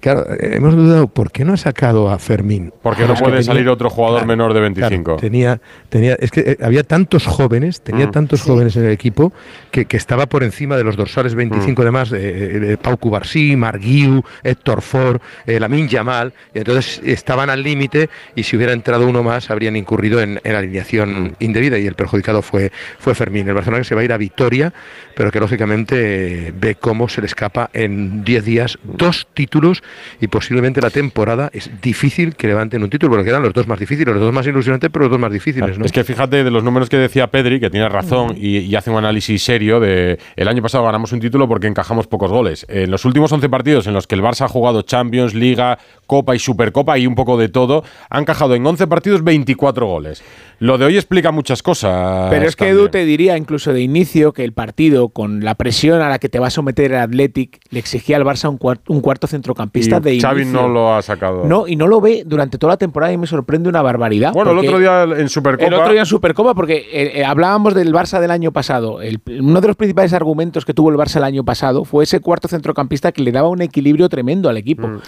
S18: claro, eh, hemos dudado, ¿por qué no ha sacado a Fermín?
S1: Porque no puede
S18: tenía-
S1: salir otro jugador
S18: Claro,
S1: menor de
S18: claro,
S1: 25.
S18: tenía, tenía, es que eh, había tantos jóvenes, tenía
S1: Mm.
S18: tantos jóvenes en el equipo que, que estaba por encima de los dorsales 25
S1: Mm.
S18: de más, de, de Pau Cubarsí, Marguiu, Héctor Ford, eh, Lamin Yamal, y entonces estaban al límite y si hubiera entrado uno más habrían incurrido en, en alineación indebida y el perjudicado fue, fue Fermín. El Barcelona que se va a ir a Vitoria, pero que lógicamente eh, ve cómo se le escapa en 10 días dos títulos y posiblemente la temporada es difícil que levanten un título, porque eran los dos más difíciles, los dos más ilusionantes, pero los dos más difíciles. ¿no?
S1: Es que fíjate de los números que decía Pedri, que tiene razón y, y hace un análisis serio de el año pasado ganamos un título porque encajamos pocos goles. En los últimos 11 partidos en los que el Barça ha jugado Champions, Liga, Copa y Supercopa y un poco de todo, ha encajado en 11 partidos 24 goles. Lo de hoy explica muchas cosas.
S9: Pero es que. Edu te diría incluso de inicio que el partido, con la presión a la que te va a someter el Athletic, le exigía al Barça un, cuar- un cuarto centrocampista
S1: Y
S9: de
S1: Xavi
S9: inicio.
S1: no lo ha sacado.
S9: No, y no lo ve durante toda la temporada y me sorprende una barbaridad.
S1: Bueno, el otro día en Supercopa.
S9: El otro día en Supercopa, porque eh, eh, hablábamos del Barça del año pasado. El- uno de los principales argumentos que tuvo el Barça el año pasado fue ese cuarto centrocampista que le daba un equilibrio tremendo al equipo.
S1: Mm.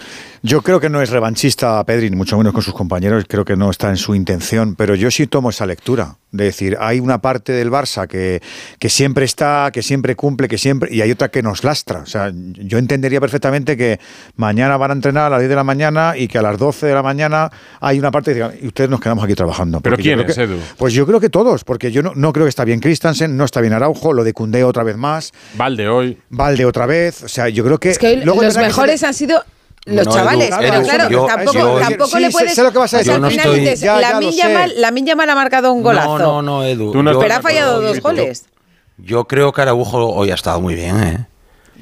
S8: Yo creo que no es revanchista Pedri, ni mucho menos con sus compañeros, creo que no está en su intención, pero yo sí tomo esa lectura. De decir, hay una parte del Barça que, que siempre está, que siempre cumple, que siempre, y hay otra que nos lastra. O sea, yo entendería perfectamente que mañana van a entrenar a las 10 de la mañana y que a las 12 de la mañana hay una parte que y ustedes nos quedamos aquí trabajando.
S1: ¿Pero quién es,
S8: que-
S1: Edu?
S8: Pues yo creo que todos, porque yo no, no creo que está bien Christensen, no está bien Araujo, lo de Cundé otra vez más.
S1: Valde hoy.
S8: Valde otra vez. O sea, yo creo que.
S2: Es que
S8: luego
S2: los
S8: que
S2: mejores han sido los
S8: No,
S2: chavales,
S8: Edu,
S2: pero
S8: Edu,
S2: claro,
S8: yo-
S2: tampoco,
S8: yo-
S2: tampoco
S8: sí,
S2: le puedes.
S8: sé lo que vas a
S2: o sea,
S8: decir.
S2: al
S8: no
S2: final
S8: estoy-
S2: dices,
S8: ya, ya.
S2: Yamal, Yamal ha marcado un golazo.
S11: No, no, no, Edu.
S1: Tú no
S11: Yo-
S2: pero ha fallado dos
S11: yo-
S2: goles.
S11: Yo creo que Araujo hoy ha estado muy bien, ¿eh?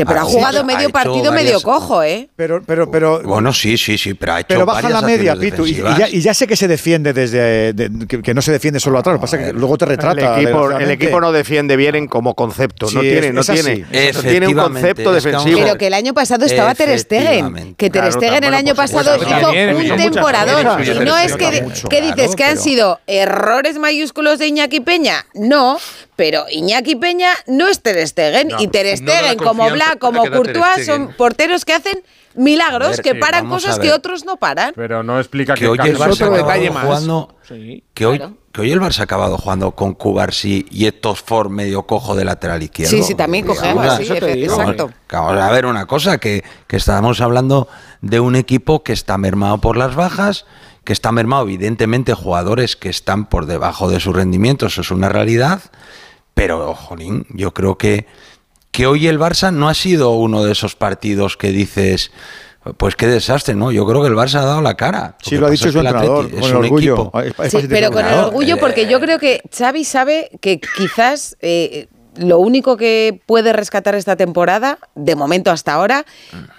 S2: Pero ha
S11: Ha-
S2: jugado medio partido medio cojo, ¿eh?
S8: Pero, pero, pero.
S11: Bueno, sí, sí, sí, pero ha hecho
S8: Pero baja la media, Pitu. Y, ya, y ya sé que se defiende desde. de- que, que no se defiende solo atrás. Lo que pasa es que luego te
S10: El
S8: retrata.
S10: equipo, el equipo no defiende bien en como concepto. no tiene,
S8: es-
S10: no
S8: es
S10: tiene. No tiene un concepto defensivo.
S2: Pero que el año pasado estaba Ter Stegen. Que Ter
S10: Claro,
S2: Stegen el año pasado hizo un
S9: cosas.
S2: Y no es que, ¿qué dices? ¿Que han sido errores mayúsculos de Iñaki Peña? No, pero Iñaki Peña no es Ter Stegen.
S11: No,
S2: y Ter
S11: no
S2: Stegen, como Black, como Courtois, son porteros que hacen milagros,
S11: ver,
S2: que
S11: sí,
S2: paran cosas que otros no paran.
S1: Pero no explica que,
S11: que hoy el. Barça
S9: otro
S11: ha acabado
S9: detalle más.
S11: jugando
S9: Sí,
S11: que hoy
S2: claro.
S11: que hoy el Barça ha acabado jugando con Cubarsí y Héctor Ford medio cojo de lateral izquierdo.
S2: Sí, sí, también cogemos, sí, exacto.
S11: Vamos a ver una cosa, que, que estábamos hablando de un equipo que está mermado por las bajas, que está mermado evidentemente jugadores que están por debajo de su rendimiento, eso es una realidad, pero, jolín, yo creo que, que hoy el Barça no ha sido uno de esos partidos que dices, Pues qué desastre, ¿no? Yo creo que el Barça ha dado la cara.
S8: Sí, lo ha dicho su entrenador, con el orgullo.
S2: Sí, pero con el orgullo, porque yo creo que Xavi sabe que quizás eh, lo único que puede rescatar esta temporada, de momento hasta ahora,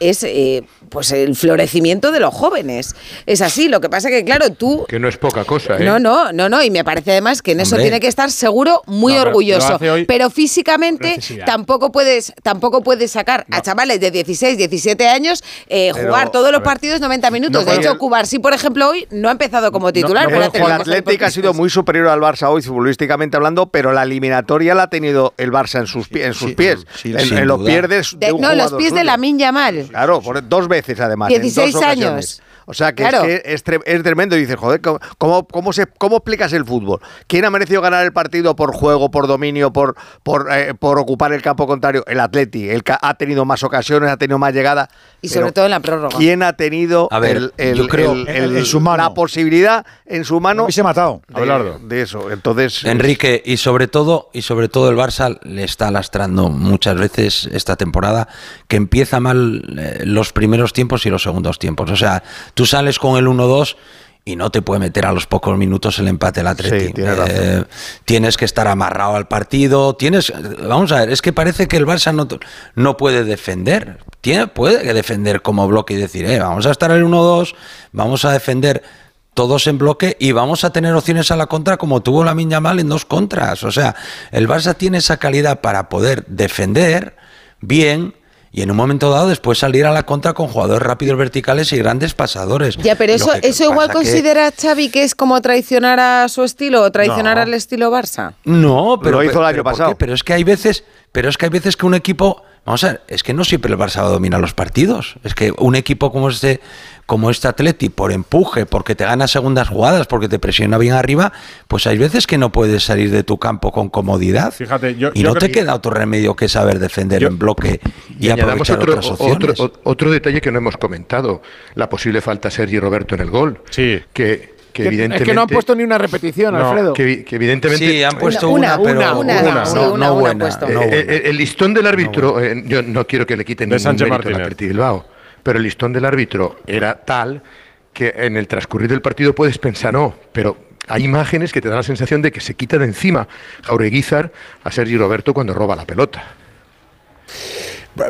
S2: es eh, pues el florecimiento de los jóvenes. Es así, lo que pasa que, claro, tú...
S18: Que no es poca cosa, ¿eh?
S2: No, no, no, no, y me parece además que en eso tiene que estar seguro muy
S18: No, pero
S2: orgulloso. Pero físicamente
S18: necesidad.
S2: tampoco puedes, tampoco puedes sacar a chavales de 16, 17 años eh,
S10: Pero,
S2: jugar todos los partidos 90 minutos.
S10: No,
S2: de hecho, Cubarsí, por ejemplo, hoy no ha empezado como titular.
S10: el Atlético ha sido muy superior al Barça hoy, futbolísticamente hablando, pero la eliminatoria la ha tenido el Barça en sus, pie- en sus pies.
S11: sí,
S10: en, en los pies de, de
S2: De-
S10: un
S2: no, los pies de la Minya Mal.
S10: Claro, por- dos veces además. en
S2: 16
S10: dos ocasiones.
S2: años.
S10: O sea que,
S2: Claro.
S10: es, que es, tre- es tremendo. Y dices, joder, ¿cómo, cómo, cómo se, ¿cómo explicas el fútbol? ¿Quién ha merecido ganar el partido por juego, por dominio, por, por, eh, por ocupar el campo contrario? El Atleti. El que ha tenido más ocasiones, ha tenido más llegada.
S2: Y sobre
S10: Pero
S2: todo en la prórroga.
S10: ¿Quién ha tenido
S11: A ver,
S10: el- el-
S11: yo creo-
S10: el-
S11: en-
S10: el-
S11: en su mano.
S10: la posibilidad en su mano
S8: se ha matado.
S10: de, de eso? Entonces,
S11: Enrique, y sobre todo, y sobre todo el Barça le está lastrando muchas veces esta temporada que empieza mal eh, los primeros tiempos y los segundos tiempos. O sea, tú sales con el 1-2 y no te puede meter a los pocos minutos el empate el Atleti.
S10: Sí, tienes razón.
S11: Eh, tienes que estar amarrado al partido. Tienes, vamos a ver, es que parece que el Barça no, no puede defender. Tiene, puede que defender como bloque y decir, eh, vamos a estar el 1-2, vamos a defender todos en bloque y vamos a tener opciones a la contra como tuvo la Minya Mal en dos contras. O sea, el Barça tiene esa calidad para poder defender bien y en un momento dado después salir a la contra con jugadores rápidos verticales y grandes pasadores.
S2: Ya, pero eso, eso igual
S11: pasa que-
S2: considera Xavi que es como traicionar a su estilo o traicionar
S11: No.
S2: al estilo Barça.
S11: No, pero
S10: Lo hizo el año
S11: pero ¿por
S10: pasado.
S11: Pero es que hay veces, pero es que hay veces que un equipo, vamos a ver, es que no siempre el Barça va a dominar los partidos. Es que un equipo como este, como este Atleti, por empuje, porque te gana segundas jugadas, porque te presiona bien arriba, pues hay veces que no puedes salir de tu campo con comodidad.
S1: Fíjate, yo,
S11: y
S1: yo
S11: no
S1: creo
S11: te
S1: que-
S11: queda otro remedio que saber defender en bloque y,
S18: Y
S11: aprovechar
S18: otro,
S11: otras opciones.
S18: otro, detalle que no hemos comentado, la posible falta a Sergi Roberto en el gol.
S1: Sí.
S18: Que, evidentemente...
S9: es que no han puesto ni una repetición, Alfredo.
S18: Que, evi- que evidentemente...
S11: Sí, han puesto Una, una, una, pero una, una,
S18: no, buena. Eh,
S11: No
S18: eh,
S11: buena.
S18: eh, el listón del árbitro, eh, yo no quiero que le quiten
S1: De
S18: ningún
S1: Sánchez
S18: mérito
S1: Martínez.
S18: Bilbao, pero el listón del árbitro era tal que en el transcurrir del partido puedes pensar, no, pero hay imágenes que te dan la sensación de que se quita de encima Jaureguizar a Sergi Roberto cuando roba la pelota.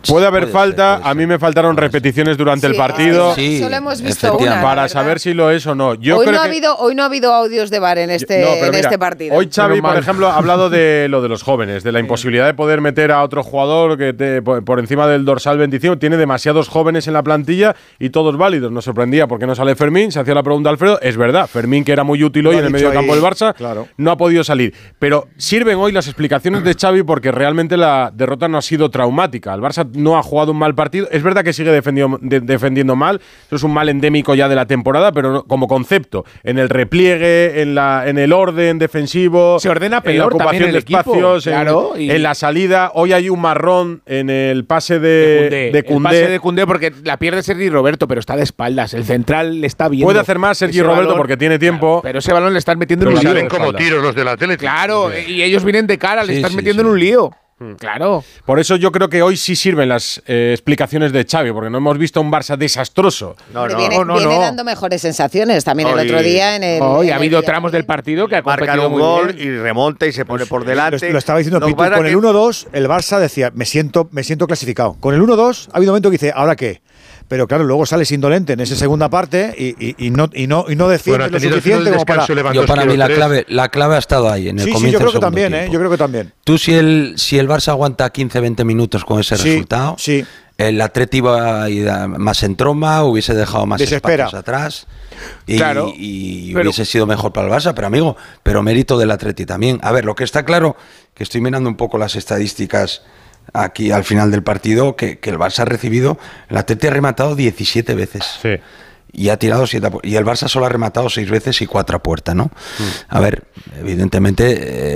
S1: Puede haber
S18: Puede
S1: falta, a mí me faltaron repeticiones durante el partido.
S2: sí, solo hemos visto una,
S1: Para saber si lo es o no. Yo
S2: hoy,
S1: creo
S2: no ha
S1: que-
S2: habido, hoy no ha habido audios de bar en este,
S1: No, pero
S2: en
S1: mira,
S2: este partido.
S1: Hoy Xavi, por ejemplo, ha hablado de lo de los jóvenes, de la imposibilidad de poder meter a otro jugador que te- por, encima del dorsal 25. Tiene demasiados jóvenes en la plantilla y todos válidos. Nos sorprendía porque no sale Fermín. Se hacía la pregunta a Alfredo. Es verdad, Fermín, que era muy útil hoy en el medio campo
S8: ahí,
S1: del Barça,
S8: claro.
S1: no ha podido salir. Pero sirven hoy las explicaciones de Xavi porque realmente la derrota no ha sido traumática. El Barça no ha jugado un mal partido. Es verdad que sigue defendiendo, de- defendiendo mal. Eso es un mal endémico ya de la temporada, pero no- como concepto, en el repliegue, en, la, en el orden defensivo,
S9: Se ordena
S1: en la
S9: peor
S1: ocupación
S9: también el
S1: de
S9: equipo,
S1: espacios, en-
S9: claro,
S1: en,
S9: y-
S1: la salida. Hoy hay un marrón en el pase de, de
S9: El
S1: Koundé.
S9: pase de porque la pierde Sergi Roberto, pero está de espaldas. El central le está viendo.
S1: Puede hacer más Sergi Roberto
S9: balón-
S1: porque tiene tiempo.
S9: Pero ese balón le están metiendo
S1: Pero
S9: en un
S1: salen
S9: lío.
S1: como tiros
S18: los del Atlético.
S9: Claro, y ellos vienen de cara, le
S1: Sí,
S9: están
S1: sí,
S9: metiendo
S1: sí.
S9: en un lío. Claro.
S1: Por eso yo creo que hoy sí sirven las eh, explicaciones de Xavi, porque no hemos visto un Barça desastroso.
S2: Hombre, viene viene dando mejores sensaciones también el otro día en el.
S9: Hoy
S2: en
S9: ha
S2: el
S9: habido tramos del partido que ha
S10: Marcan
S9: competido
S10: un
S9: muy
S10: gol
S9: bien.
S10: y remonta y se pone por delante.
S8: Lo, lo estaba diciendo Pitu, con
S10: que-
S8: el 1-2 el Barça decía, me siento, me siento clasificado. Con el 1-2 ha habido un momento que dice, ¿ahora qué? Pero claro, luego sales indolente en esa segunda parte y, y- y no, y, no, y no defiende
S18: Bueno, ha
S8: lo suficiente como para...
S18: descanso
S11: Yo para mí la clave, la clave ha estado ahí, en el
S8: Sí, sí,
S11: comienzo
S8: yo creo
S11: del
S8: que
S11: segundo
S8: también, ¿eh? Yo creo que también.
S11: Tú si el, si el Barça aguanta 15-20 minutos con ese
S8: Sí,
S11: resultado,
S8: sí.
S11: el Atleti iba a ir a- más en tromba, hubiese dejado más
S8: Desespera.
S11: espacios atrás y,
S9: Claro,
S11: y
S9: pero-
S11: hubiese sido mejor para el Barça, pero amigo, pero mérito del Atleti también. A ver, lo que está claro, que estoy mirando un poco las estadísticas aquí al final del partido, que, que el Barça ha recibido, el Atleti ha rematado 17 veces.
S1: Sí.
S11: Y ha tirado siete y el Barça solo ha rematado seis veces y cuatro a puerta, ¿no?
S1: Mm.
S11: A ver, evidentemente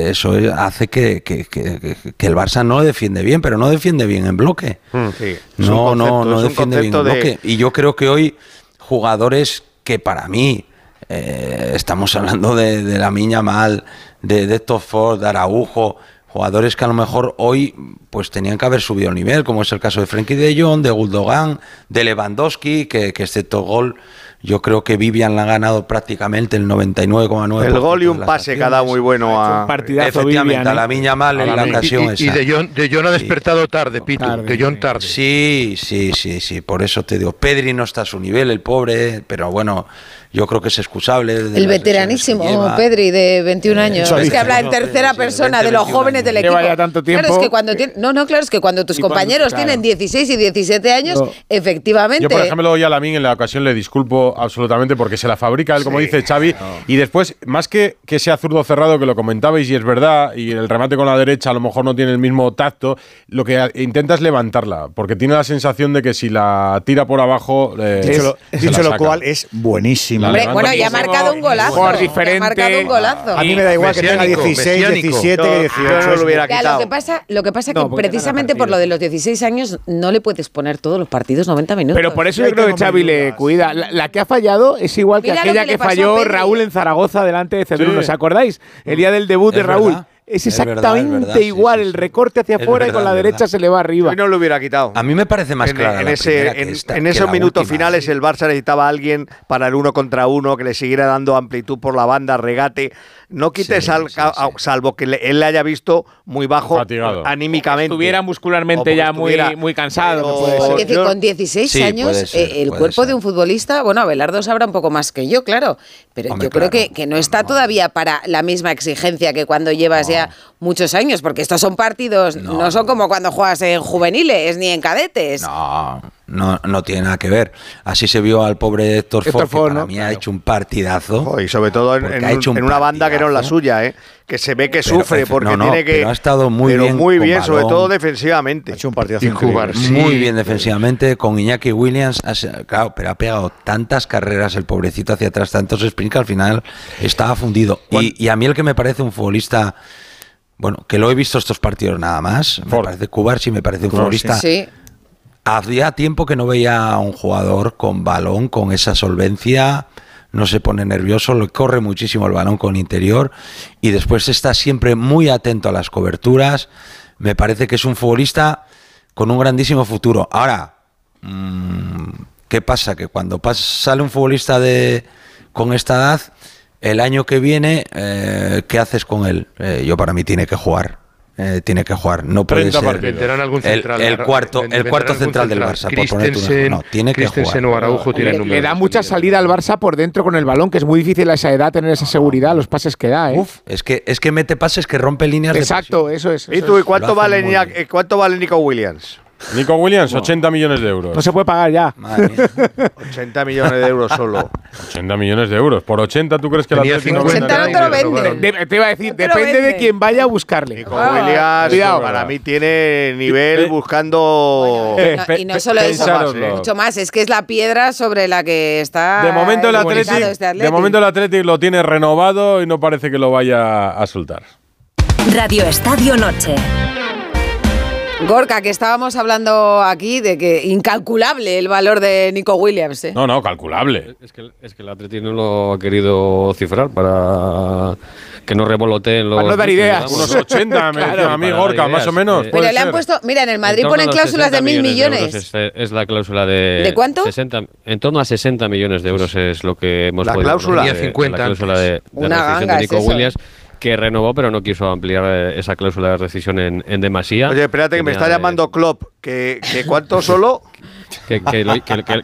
S11: eh, eso es- hace que, que- que- que el Barça no defiende bien, pero no defiende bien en bloque.
S10: Sí, es
S11: No, no, no defiende bien en
S10: de-
S11: bloque. Y yo creo que hoy jugadores que para mí eh, estamos hablando de, de la Miña Mal, de, de Ford, de Araujo, jugadores que a lo mejor hoy pues tenían que haber subido el nivel, como es el caso de Frenkie de Jong, de Guldogan, de Lewandowski, que, que excepto gol, yo creo que Vivian la ha ganado prácticamente el 99,9%.
S10: El gol y un pase que ha dado muy bueno a.
S11: Efectivamente, a la Miña Mal en la ocasión
S18: Y, y
S11: esa.
S18: de John, de John ha despertado tarde, Pitu. De John tarde.
S11: Sí, sí, sí, sí, por eso te digo. Pedri no está a su nivel, el pobre, pero bueno, yo creo que es excusable. de
S2: El veteranísimo. Pedri de 21 años.
S11: Eso
S2: es que habla en tercera
S11: sí,
S2: persona
S11: 20,
S2: de los
S11: 21
S2: jóvenes del
S11: años.
S2: equipo.
S9: Lleva ya tanto
S2: Claro, es
S9: tiempo.
S2: que cuando tien- no, no, claro, es que cuando tus
S1: cuando-
S2: compañeros
S1: claro.
S2: tienen 16 y 17 años,
S1: No.
S2: efectivamente.
S1: Yo, por ejemplo, hoy a Lamin en la ocasión le disculpo absolutamente porque se la fabrica él, como dice Xavi. Y después, más que que sea zurdo cerrado, que lo comentabais y es verdad, y el remate con la derecha a lo mejor no tiene el mismo tacto, lo que intenta es levantarla, porque tiene la sensación de que si la tira por abajo. eh,
S8: Dicho lo, dicho lo cual, es buenísimo.
S2: Hombre, bueno, ya ha marcado un golazo.
S8: Jugador
S2: Ya ha marcado un golazo.
S8: A mí me da igual que tenga 16, 17, que 18.
S2: Ya, lo que pasa, lo que pasa
S9: No,
S2: que precisamente por lo de los 16 años no le puedes poner todos los partidos 90 minutos.
S9: Pero por eso yo creo que Xavi le cuida. La, la que ha fallado es igual que
S2: Mira lo
S9: aquella
S2: que
S9: que, falló. Raúl en Zaragoza delante de Cedruno.
S1: Sí.
S9: ¿Os acordáis? El día del debut de
S11: Es
S9: Raúl.
S11: verdad.
S9: Es
S11: Es verdad, es
S9: exactamente
S11: sí,
S9: igual. El recorte hacia afuera y con la derecha se le va arriba.
S10: Hoy no lo hubiera quitado.
S11: A mí me parece más
S10: en,
S11: clara
S10: en
S11: la
S10: ese,
S11: primera que
S10: en,
S11: esta,
S10: en
S11: que
S10: esos
S11: la
S10: minutos
S11: última,
S10: finales el Barça necesitaba a alguien para el uno contra uno que le siguiera dando amplitud por la banda, regate. No quites al, a- salvo que le- él le haya visto muy bajo
S1: Fatigado.
S10: anímicamente.
S9: Estuviera muscularmente
S10: O
S9: ya muy, muy cansado.
S10: pero-
S9: que puede ser.
S2: Porque es decir, con 16
S11: Sí,
S2: años,
S11: ser,
S2: eh, el cuerpo
S11: ser.
S2: de un futbolista, bueno, Abelardo sabrá un poco más que yo, claro, pero
S11: Hombre,
S2: yo creo
S11: claro.
S2: que, que no está todavía para la misma exigencia que cuando llevas ya muchos años, porque estos son partidos, no, son como cuando juegas en juveniles ni en cadetes.
S11: No, no, no tiene nada que ver. Así se vio al pobre Héctor
S10: Héctor
S11: Ford, que para
S10: ¿no?
S11: mí ha hecho un partidazo.
S10: Oh, y sobre todo en, un-
S11: hecho un
S10: en una banda que no es la suya, ¿eh? que se ve que
S11: Pero,
S10: sufre porque
S11: no, no,
S10: tiene que.
S11: pero ha estado muy
S10: pero
S11: bien
S10: muy bien, sobre todo defensivamente.
S8: Ha hecho un increíble.
S18: jugar, sí.
S11: Muy bien defensivamente con Iñaki Williams. Claro, pero ha pegado tantas carreras el pobrecito hacia atrás, tantos sprints que al final estaba fundido. Y, y a mí el que me parece un futbolista, bueno, que lo he visto estos partidos nada más, me parece Kubarsi, me parece un futbolista.
S2: Sí.
S11: Hacía tiempo que no veía a un jugador con balón, con esa solvencia, no se pone nervioso, le corre muchísimo el balón con interior y después está siempre muy atento a las coberturas. Me parece que es un futbolista con un grandísimo futuro. Ahora, mm, ¿qué pasa? Que cuando sale un futbolista de con esta edad, el año que viene, eh, ¿qué haces con él? Eh, yo para mí tiene que jugar. Eh, tiene que jugar, no puede
S18: 30
S11: ser
S18: algún
S11: el,
S18: central,
S11: el
S18: Ara-
S11: cuarto, el cuarto central del. Barça, por ponerte. No, tiene que jugar.
S18: o Araujo
S9: Le, da mucha salida al Barça por dentro con el balón, que es muy difícil a esa edad tener esa seguridad, los pases que da. ¿eh?
S11: Uf, es que, es que mete pases que rompe líneas
S9: Exacto, eso es.
S10: ¿Y tú, y cuánto vale Nico Williams?
S1: Nico Williams, 80 millones de euros.
S9: No se puede pagar ya.
S11: Madre mía.
S10: 80 millones de euros solo.
S1: 80 millones de euros. ¿Por 80 tú crees que la
S18: Tenía
S1: Atlético
S18: 50
S1: vende?
S2: 80 no te lo
S18: robaron.
S9: De- te iba a decir,
S2: No
S9: depende de quién vaya a buscarle.
S10: Nico Williams,
S9: cuidado.
S10: para mí tiene nivel
S1: Eh,
S10: buscando.
S1: eh,
S2: No, y no solo eso, mucho más, es que es la piedra sobre la que está
S1: De momento el Athletic,
S2: este
S1: de momento el Athletic lo tiene renovado y no parece que lo vaya a soltar.
S24: Radio Estadio Noche.
S2: Gorka, que estábamos hablando aquí de que incalculable el valor de Nico Williams. ¿eh?
S1: No, no, calculable.
S15: Es que, es que el Atleti no lo ha querido cifrar para que no revoloteen los...
S9: Para no dar ideas.
S1: Unos 80, me decía a mí Gorka, más o menos.
S15: Eh,
S2: Pero le han puesto, mira, en el Madrid
S15: En
S2: ponen cláusulas de
S15: 60
S2: mil millones.
S15: de euros Es, es la cláusula de...
S2: ¿De cuánto?
S15: 60, en torno a 60 millones de euros es lo que hemos
S10: La
S15: podido
S10: cláusula.
S15: de-
S18: Tenía 50
S15: La cláusula de, de
S2: Una ganga
S15: de
S2: es
S15: Nico
S2: eso.
S15: Que renovó pero no quiso ampliar eh, esa cláusula de rescisión en, en demasía.
S10: Oye, espérate que me está llamando Klopp. Que, que ¿Cuánto solo
S15: Que, que lo,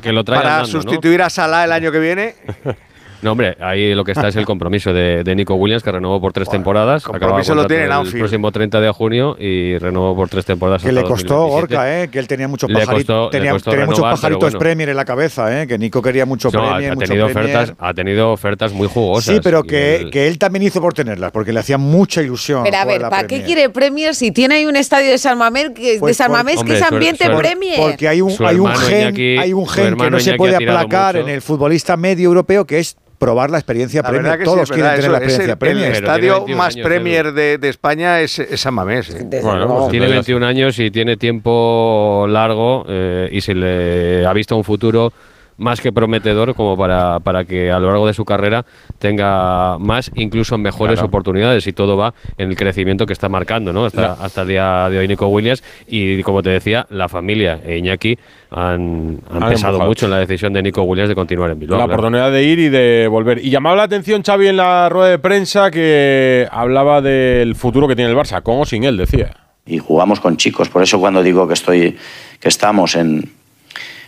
S15: que- lo trae
S10: para
S15: andando, ¿no?
S10: sustituir a Salah el año que viene?
S15: No, hombre, ahí lo que está es el compromiso de, de Nico Williams, que renovó por tres temporadas.
S10: compromiso lo tiene en
S15: el
S10: Anfield.
S15: próximo 30 de junio y renovó por tres temporadas.
S8: Que le costó
S15: 2027.
S8: Gorka, ¿eh? que él tenía muchos pajaritos, tenía,
S15: costó
S8: tenía muchos pajaritos
S15: bueno.
S8: Premier en la cabeza, ¿eh? que Nico quería mucho
S15: No,
S8: Premier,
S15: ha
S8: mucho
S15: tenido
S8: Premier.
S15: ofertas, ha tenido ofertas muy jugosas.
S8: Sí, pero que,
S15: el-
S8: que él también hizo por tenerlas, porque le hacía mucha ilusión.
S2: Pero a ver, ¿para qué quiere Premier si tiene ahí un estadio de San Mamés que,
S8: Pues
S2: de San
S8: por-
S2: Mamés que es ambiente
S15: su-
S2: Premier?
S8: Porque hay un, hay un gen, hay un gen que no se puede aplacar en el futbolista medio europeo, que es probar la experiencia
S10: La
S8: Premier.
S10: que
S8: Todos
S10: sí,
S8: quieren
S10: verdad,
S8: tener
S10: eso
S8: la
S10: es
S8: experiencia
S10: el,
S8: Premier.
S10: el estadio
S15: tiene 21
S10: más
S15: años,
S10: Premier de, de España es, es San Mamés. ¿eh?
S1: Bueno, pues
S15: Tiene
S1: entonces-
S15: 21 años y tiene tiempo largo eh, y se le ha visto un futuro más que prometedor como para, para que a lo largo de su carrera tenga más, incluso mejores
S1: Claro.
S15: oportunidades y todo va en el crecimiento que está marcando, ¿no? Hasta, hasta el día de hoy Nico Williams y como te decía, la familia e Iñaki han, han
S1: Han
S15: pesado
S1: empujado.
S15: mucho en la decisión de Nico Williams de continuar en Bilbao.
S1: la
S15: claro.
S1: oportunidad de ir y de volver. Y llamaba la atención Xavi en la rueda de prensa que hablaba del futuro que tiene el Barça, con o sin él, decía.
S14: y jugamos con chicos. Por eso cuando digo que estoy, que estamos en,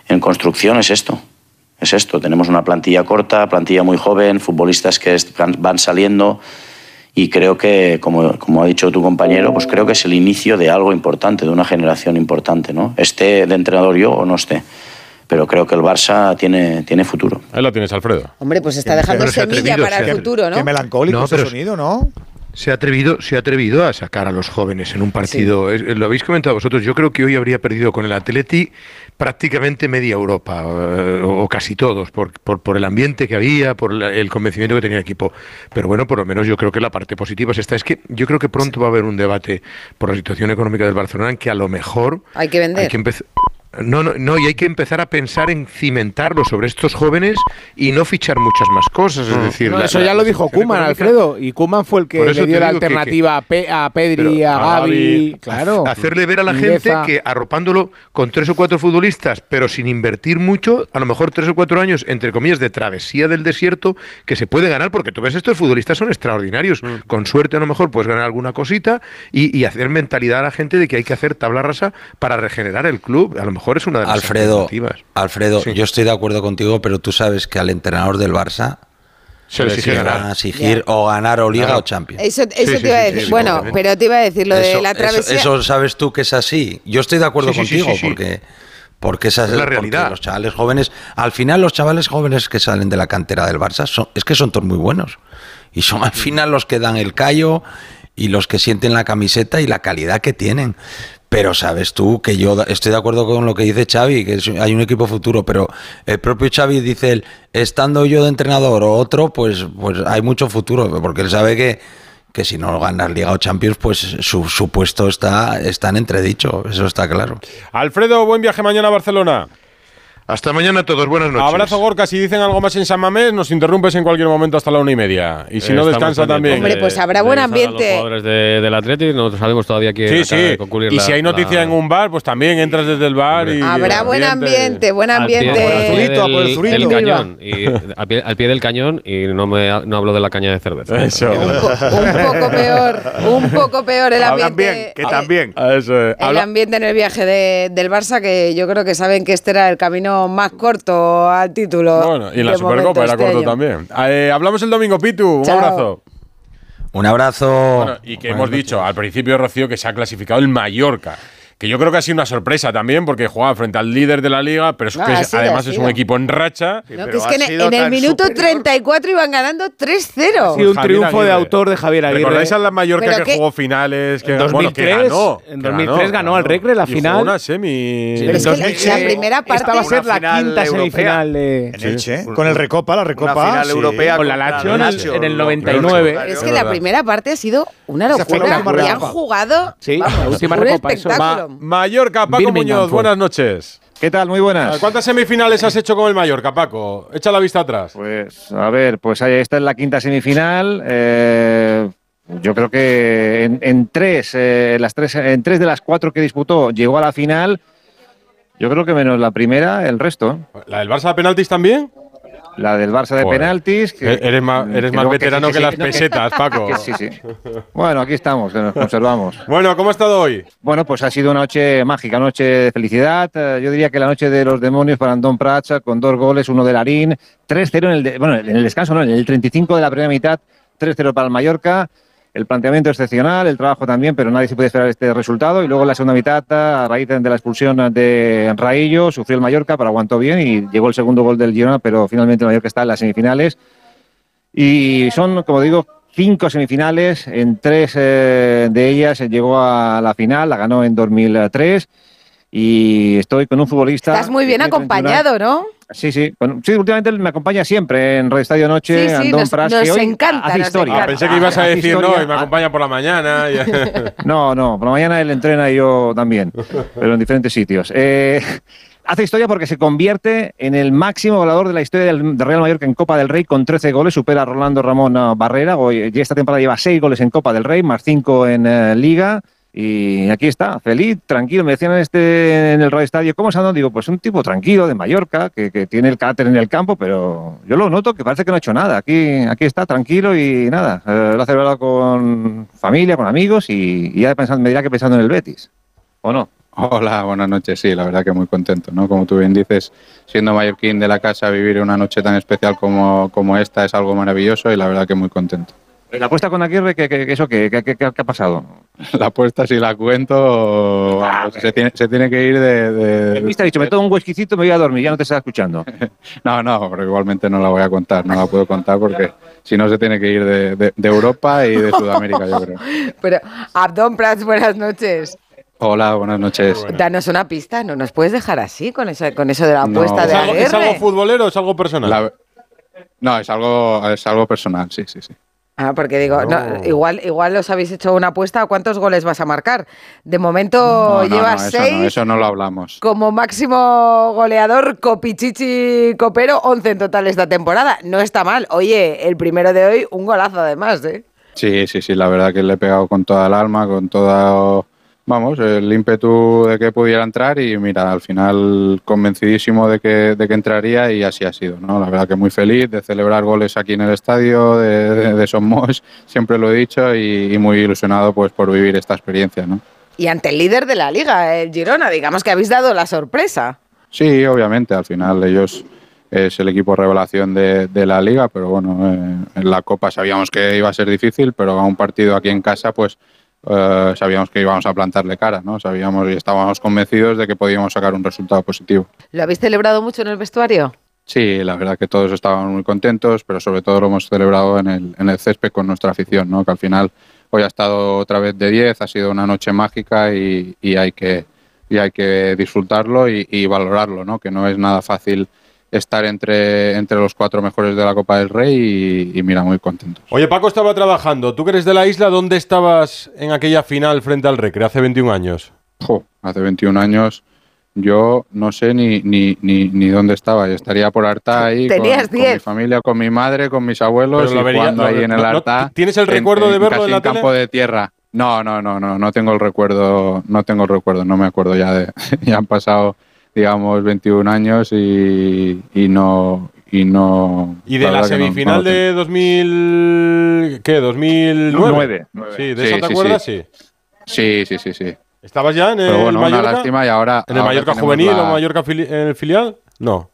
S14: en construcción es esto. Es esto. Tenemos una plantilla corta, plantilla muy joven, futbolistas que van saliendo y creo que, como, como ha dicho tu compañero, pues creo que es el inicio de algo importante, de una generación importante, ¿no? Esté de entrenador yo o no esté. Pero creo que el Barça tiene, tiene futuro.
S1: Ahí lo tienes, Alfredo.
S2: Hombre, pues está dejando semilla
S18: atrevido,
S2: para el futuro, ¿no?
S8: Qué melancólico
S18: No,
S8: ese sonido, ¿no?
S18: Se ha atrevido, se ha atrevido a sacar a los jóvenes en un partido. Lo habéis comentado vosotros. Yo creo que hoy habría perdido con el Atleti prácticamente media Europa eh, o casi todos por, por, por el ambiente que había, por la- el convencimiento que tenía el equipo. Pero bueno, por lo menos yo creo que la parte positiva es esta. Es que yo creo que pronto va a haber un debate por la situación económica del Barcelona en que a lo mejor
S2: Hay que vender.
S18: hay que empezar. No, no, no, y hay que empezar a pensar en cimentarlo sobre estos jóvenes y no fichar muchas más cosas. Es decir,
S9: No,
S18: la-
S9: eso ya lo dijo Kuman, Alfredo. Y Kuman fue el que le dio la
S18: que-
S9: alternativa a, Pe- a Pedri, a Gaby. Claro.
S18: Hacerle ver a la gente que arropándolo con tres o cuatro futbolistas, pero sin invertir mucho, a lo mejor tres o cuatro años, entre comillas, de travesía del desierto, que se puede ganar, porque tú ves, estos futbolistas son extraordinarios.
S1: Mm.
S18: Con suerte, a lo mejor, puedes ganar alguna cosita y, y hacer mentalidad a la gente de que hay que hacer tabla rasa para regenerar el club. A lo mejor es una de las
S11: Alfredo,
S18: alternativas.
S11: Alfredo,
S18: Sí.
S11: yo estoy de acuerdo contigo, pero tú sabes que al entrenador del Barça
S18: Se le exige
S11: van
S18: ganar.
S11: a exigir o ganar o Liga
S18: Claro.
S11: o Champions.
S2: Eso, eso te iba a decir. bueno, pero te iba a decir lo de
S11: Eso-
S2: la
S11: eso-
S2: travesía.
S11: Eso, sabes tú que es así. Yo estoy de acuerdo
S18: Sí, sí, sí,
S11: contigo
S18: sí, sí.
S11: porque porque esa es,
S18: la realidad.
S11: Los chavales jóvenes, al final los chavales jóvenes que salen de la cantera del Barça son, es que son todos muy buenos y son al final los que dan el callo y los que sienten la camiseta y la calidad que tienen. Pero sabes tú que yo estoy de acuerdo con lo que dice Xavi, que hay un equipo futuro, pero el propio Xavi dice él, estando yo de entrenador o otro, pues, pues hay mucho futuro, porque él sabe que, que si no ganas Liga o Champions, pues su, su puesto está, está en entredicho, eso está claro.
S1: Alfredo, buen viaje mañana a Barcelona.
S18: Hasta mañana a todos, buenas noches.
S1: Abrazo, Gorka. Si dicen algo más en San Mamés, nos interrumpes en cualquier momento hasta la una y media. Y si no, descansa también.
S2: Hombre, pues habrá
S15: de
S2: buen ambiente.
S15: Los jugadores de, del Atleti, nosotros sabemos todavía que
S1: Sí, sí.
S15: concluir
S1: Y
S15: la-
S1: si hay noticia
S15: la-
S1: en un bar, pues también entras desde el bar y.
S2: Habrá buen ambiente, buen ambiente.
S15: al pie
S8: zurito, a por el
S15: del, cañón y al pie, al pie del cañón y no me no hablo de la caña de cerveza.
S1: Eso.
S2: Un, po- un poco peor, un poco peor el
S10: Hablan
S2: ambiente.
S10: bien, que también.
S1: Eso es.
S2: El ambiente en el viaje de- del Barça, que yo creo que saben que este era el camino más corto al título.
S1: Bueno, y en la Supercopa era
S2: este
S1: corto
S2: año.
S1: también. Eh, hablamos el domingo, Pitu. Un
S2: Chao.
S1: abrazo.
S11: Un abrazo.
S1: Bueno, y que hemos dicho al principio, Rocío, que se ha clasificado el Mallorca. Que yo creo que ha sido una sorpresa también, porque jugaba frente al líder de la liga, pero es
S2: No,
S1: que
S2: ha
S1: es-
S2: sido,
S1: además es un equipo en racha.
S2: No, que
S10: pero
S2: es que en, el minuto
S10: superior.
S2: 34 iban ganando 3-0.
S9: Ha sido un
S1: Javier
S9: triunfo de autor de Javier Aguirre.
S1: ¿Recordáis a la Mallorca que
S2: que-
S1: jugó finales? Que,
S9: En
S1: bueno,
S9: 2003,
S1: que ganó,
S9: en
S1: que
S9: 2003 ganó al Recre la
S1: Y jugó
S9: final.
S1: una semi.
S2: Pero es que la- primera parte-
S9: Esta va a ser la
S10: final
S9: quinta
S10: europea.
S9: semifinal de.
S8: En Elche, con el Recopa, la Recopa.
S10: Una final
S8: sí.
S10: europea
S9: Con la Lazio en el-
S10: Lazio,
S9: en el
S10: lo-
S9: 99.
S10: claro,
S2: Es que la primera parte ha sido una locura. Y han jugado
S9: la última recopa,
S2: espectáculo.
S1: Ma- Mallorca, Paco
S9: Birmingham
S1: Muñoz,
S9: fue.
S1: buenas noches.
S25: ¿Qué tal? Muy buenas.
S1: ¿Cuántas semifinales has hecho con el Mallorca, Paco? Echa la vista atrás.
S25: Pues a ver, pues ahí esta es la quinta semifinal. eh, yo creo que en, en tres, eh, las tres, en tres de las cuatro que disputó llegó a la final. Yo creo que menos la primera, el resto.
S1: ¿La del Barça de penaltis también?
S25: La del Barça de
S1: Joder.
S25: penaltis. que-
S1: eres más, eres
S25: que
S1: más
S25: luego
S1: veterano que,
S25: sí,
S1: las
S25: sí,
S1: pesetas, Paco.
S25: sí, sí. Bueno, aquí estamos, que nos conservamos.
S1: Bueno, ¿cómo ha estado hoy?
S25: Bueno, pues ha sido una noche mágica, una noche de felicidad. Eh, Yo diría que la noche de los demonios para Andón Pracha, con dos goles, uno de Larín, 3-0 en el, de- bueno, en el descanso, no, en el 35 de la primera mitad, 3-0 para el Mallorca. El planteamiento excepcional, el trabajo también, pero nadie se puede esperar este resultado. Y luego en la segunda mitad, a raíz de la expulsión de Raillo, sufrió el Mallorca, pero aguantó bien y llegó el segundo gol del Girona, pero finalmente el Mallorca está en las semifinales. Y son, como digo, cinco semifinales. En tres eh, de ellas llegó a la final, la ganó en 2003. Y estoy con un futbolista.
S2: Estás muy bien
S25: que tiene 31
S2: acompañado, ¿no?
S25: Sí, sí. con- sí, últimamente me acompaña siempre en Radio Estadio Noche,
S2: Sí, sí,
S25: Andón
S2: nos-
S25: Pras,
S2: nos
S25: que hoy
S2: encanta,
S25: hace
S2: nos
S25: historia.
S1: Ah, pensé que ibas a decir, no, y me acompaña por la mañana. y-
S25: No, no, por la mañana él entrena y yo también, pero en diferentes sitios. Eh, Hace historia porque se convierte en el máximo goleador de la historia del Real Mallorca en Copa del Rey con 13 goles, supera a Rolando Ramón Barrera, hoy, esta temporada lleva 6 goles en Copa del Rey, más 5 en eh, Liga. Y aquí está, feliz, tranquilo. Me decían en, este, en el Radio Estadio, ¿cómo se anda? Digo, pues un tipo tranquilo de Mallorca, que, que tiene el carácter en el campo, pero yo lo noto que parece que no ha hecho nada. Aquí, aquí está, tranquilo y nada. Eh, lo ha celebrado con familia, con amigos y, y ya pensando, me dirá que pensando en el Betis. ¿O no?
S26: Hola, buenas noches. Sí, la verdad que muy contento, ¿no? Como tú bien dices, siendo mallorquín de la casa, vivir una noche tan especial como, como esta es algo maravilloso y la verdad que muy contento.
S25: La apuesta con Aguirre, ¿qué, qué, qué- eso, qué, qué- qué- qué ha pasado?
S26: La apuesta, si la cuento, vamos, se, tiene, se tiene que ir de... de-
S25: El mister ha dicho, me tomo un whiskycito, me voy a dormir, ya no te estaba escuchando.
S26: No, no, pero igualmente no la voy a contar, no la puedo contar porque si no se tiene que ir de, de- de Europa y de Sudamérica, yo creo.
S2: Pero, Abdón Prats, buenas noches.
S26: Hola, buenas noches.
S2: Danos una pista, no nos puedes dejar así con eso, con eso de la
S26: No.
S2: apuesta de
S26: ¿Es algo-
S1: ¿Es algo futbolero o es algo personal?
S26: La- no, es algo, es algo personal, sí, sí, sí.
S2: Ah, porque digo, No. igual, igual os habéis hecho una apuesta a cuántos goles vas a marcar. De momento
S26: No,
S2: llevas
S26: no, eso
S2: seis
S26: no, eso no lo hablamos.
S2: como máximo goleador, Copichichi Copero, 11 en total esta temporada. No está mal. Oye, el primero de hoy, un golazo además, ¿eh?
S26: Sí, sí, sí, la verdad que le he pegado con toda el alma, con todo, vamos, el ímpetu de que pudiera entrar y mira, al final convencidísimo de que, de que entraría y así ha sido, ¿no? La verdad que muy feliz de celebrar goles aquí en el estadio de, de, de Somos, siempre lo he dicho y, y muy ilusionado pues por vivir esta experiencia, ¿no?
S2: Y ante el líder de la liga, el Girona, digamos que habéis dado la sorpresa.
S26: Sí, obviamente, al final ellos es el equipo revelación de, de la liga, pero bueno, eh, en la Copa sabíamos que iba a ser difícil, pero a un partido aquí en casa, pues eh, sabíamos que íbamos a plantarle cara, ¿no? Sabíamos y estábamos convencidos de que podíamos sacar un resultado positivo.
S2: ¿Lo habéis celebrado mucho en el vestuario?
S26: Sí, la verdad que todos estábamos muy contentos, pero sobre todo lo hemos celebrado en el, en el césped con nuestra afición, ¿no? que al final hoy ha estado otra vez de 10, ha sido una noche mágica y, y hay, que, y hay que disfrutarlo y, y valorarlo, ¿no? que no es nada fácil estar entre, entre los cuatro mejores de la Copa del Rey y, y mira, muy contentos.
S1: Oye, Paco estaba trabajando. Tú que eres de la isla, ¿dónde estabas en aquella final frente al Recre hace 21 años?
S26: Jo, hace 21 años yo no sé ni, ni, ni, ni dónde estaba. Yo estaría por Arta ahí con, mi
S2: 10.
S26: familia, con mi madre, con mis abuelos
S1: Pero
S26: y
S1: vería-
S26: jugando ahí en el
S1: no-
S26: Arta.
S1: ¿tienes el
S26: en-
S1: recuerdo de
S26: en-
S1: verlo
S26: casi
S1: en la tele?
S26: campo de tierra. No, no, no, no, no tengo el recuerdo, no tengo el recuerdo, no me acuerdo ya de, ya han pasado, digamos, 21 años y, y no, y no.
S1: Y de la,
S26: no-
S1: semifinal
S26: no
S1: de 2000... ¿Qué? ¿2009?
S26: Nueve.
S1: Sí, ¿de eso te acuerdas? Sí.
S26: Sí, sí, sí, sí.
S1: ¿Estabas ya en el
S26: Pero bueno, una
S1: Mallorca?
S26: lástima y ahora-
S1: ¿En el
S26: ahora
S1: Mallorca juvenil
S26: la-
S1: o Mallorca fili- en el filial? No.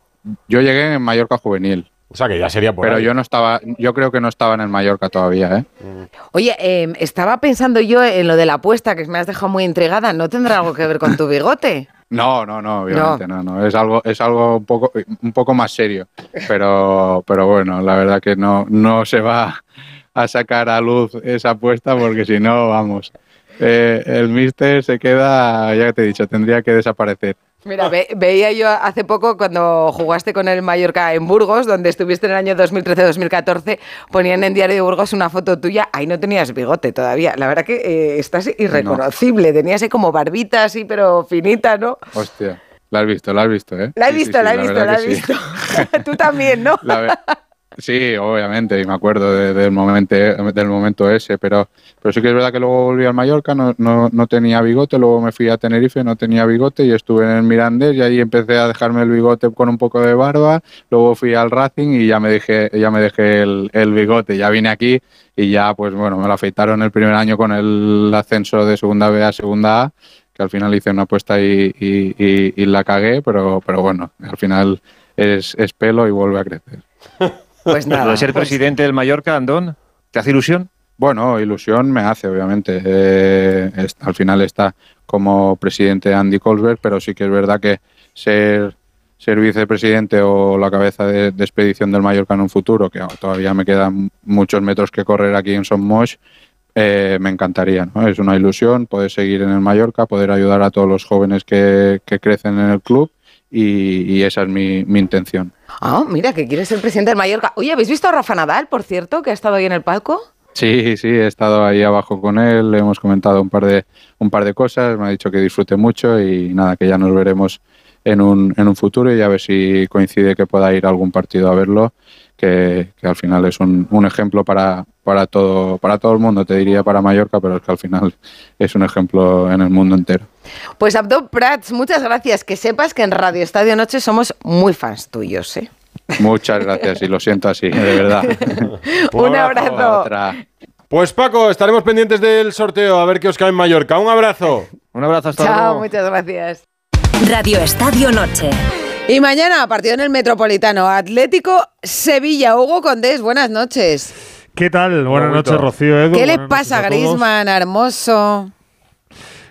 S26: Yo llegué en Mallorca juvenil.
S1: O sea que ya sería por
S26: Pero
S1: ahí.
S26: yo no estaba, yo creo que no estaba en el Mallorca todavía, ¿eh?
S2: Oye, eh, estaba pensando yo en lo de la apuesta, que me has dejado muy intrigada. ¿No tendrá algo que ver con tu bigote?
S26: No, no, no, obviamente no, no. Es algo, es algo un poco, un poco más serio. Pero, pero bueno, la verdad que no, no se va a sacar a luz esa apuesta porque si no, vamos, eh, el Mister se queda, ya te he dicho, tendría que desaparecer.
S2: Mira, ve- veía yo hace poco cuando jugaste con el Mallorca en Burgos, donde estuviste en el año 2013-2014, ponían en Diario de Burgos una foto tuya, ahí no tenías bigote todavía. La verdad que eh, estás irreconocible, tenías ahí como barbita así, pero finita, ¿no?
S26: Hostia, la has visto, la has visto, ¿eh?
S2: La he
S26: Sí,
S2: visto,
S26: sí,
S2: la he visto, la he visto. Tú también, ¿no?
S26: La Sí, obviamente, y me acuerdo de- del, momento, del momento ese, pero, pero sí que es verdad que luego volví al Mallorca, no, no, no tenía bigote, luego me fui a Tenerife, no tenía bigote y estuve en el Mirandés y ahí empecé a dejarme el bigote con un poco de barba, luego fui al Racing y ya me dejé, ya me dejé el, bigote, ya vine aquí y ya pues bueno, me lo afeitaron el primer año con el ascenso de segunda B a segunda A, que al final hice una apuesta y la cagué, pero, pero bueno, al final es, es pelo y vuelve a crecer.
S2: Pues
S25: Lo de ser presidente del Mallorca, Andón, ¿te hace ilusión?
S26: Bueno, ilusión me hace, obviamente. Eh, es- al final está como presidente Andy Colbert, pero sí que es verdad que ser, ser vicepresidente o la cabeza de, de expedición del Mallorca en un futuro, que todavía me quedan muchos metros que correr aquí en Somos, eh, me encantaría. ¿no? Es una ilusión poder seguir en el Mallorca, poder ayudar a todos los jóvenes que, que crecen en el club y, y esa es mi, mi intención.
S2: Ah, mira, que quieres ser presidente del Mallorca. Oye, ¿habéis visto a Rafa Nadal, por cierto, que ha estado ahí en el palco?
S26: Sí, sí, he estado ahí abajo con él, le hemos comentado un par de un par de cosas, me ha dicho que disfrute mucho y nada, que ya nos veremos en un, en un futuro y a ver si coincide que pueda ir a algún partido a verlo, que, que al final es un, un ejemplo para, para, todo, para todo el mundo, te diría para Mallorca, pero es que al final es un ejemplo en el mundo entero.
S2: Pues Abdo Prats, muchas gracias. Que sepas que en Radio Estadio Noche somos muy fans tuyos, ¿eh?
S26: Muchas gracias y lo siento así, de verdad.
S2: Un abrazo.
S1: Pues Paco, estaremos pendientes del sorteo a ver qué os cae en Mallorca. Un abrazo.
S25: Un abrazo hasta
S2: Chao, muchas gracias.
S24: Radio Estadio Noche.
S2: Y mañana, partido en el Metropolitano, Atlético Sevilla. Hugo Condés, buenas noches.
S27: ¿Qué tal? Buenas noches, Rocío. Edu.
S2: ¿Qué le pasa. Griezmann, Hermoso?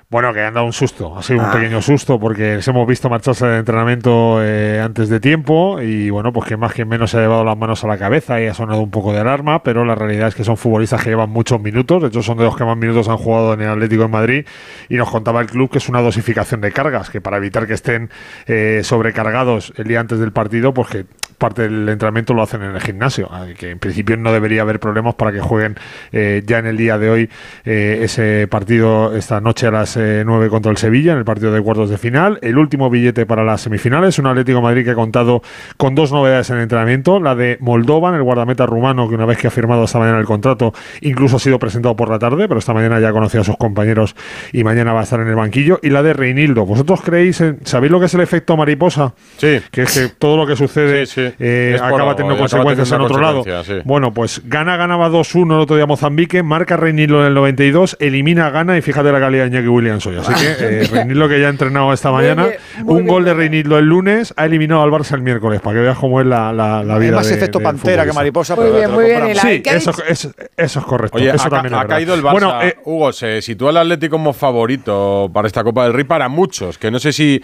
S27: Bueno, que han dado un susto, ha sido un
S2: Ah.
S27: pequeño susto porque les hemos visto marcharse de entrenamiento eh, antes de tiempo y bueno, pues que más que menos se ha llevado las manos a la cabeza y ha sonado un poco de alarma, pero la realidad es que son futbolistas que llevan muchos minutos, de hecho son de los que más minutos han jugado en el Atlético de Madrid y nos contaba el club que es una dosificación de cargas, que para evitar que estén eh, sobrecargados el día antes del partido, pues que parte del entrenamiento lo hacen en el gimnasio, que en principio no debería haber problemas para que jueguen eh, ya en el día de hoy eh, ese partido esta noche a las eh, 9 contra el Sevilla, en el partido de cuartos de final. El último billete para las semifinales, un Atlético de Madrid que ha contado con dos novedades en el entrenamiento, la de Moldovan, el guardameta rumano que una vez que ha firmado esta mañana el contrato, incluso ha sido presentado por la tarde, pero esta mañana ya conoció a sus compañeros y mañana va a estar en el banquillo, y la de Reinildo. ¿Vosotros creéis, en- sabéis lo que es el efecto mariposa?
S1: Sí.
S27: Que es que todo lo que sucede
S1: por
S27: acaba
S1: algo,
S27: teniendo
S1: acaba
S27: consecuencias en otro lado.
S1: sí.
S27: Bueno, pues Gana ganaba 2-1 el otro día Mozambique, marca Reinildo en el 92, elimina a Gana y fíjate la calidad de Iñaki Williams hoy. Así que eh, Reinildo que ya ha entrenado esta
S8: Muy
S27: mañana,
S8: bien, muy
S27: un
S8: bien.
S27: gol de Reinildo el lunes, ha eliminado al Barça el miércoles, para que veas cómo es la, la, la
S8: Hay
S27: vida
S8: más
S27: de-
S8: efecto
S27: del
S8: pantera que mariposa,
S2: Muy
S8: pero
S2: bien, muy bien,
S27: Sí,
S2: ¿qué ha
S27: eso,
S2: dicho?
S27: es- eso es correcto.
S1: Oye,
S27: eso
S1: ha,
S27: también
S1: ha caído el Barça.
S27: Bueno, eh,
S1: Hugo, se sitúa el Atlético como favorito para esta Copa del Rey para muchos, que no sé si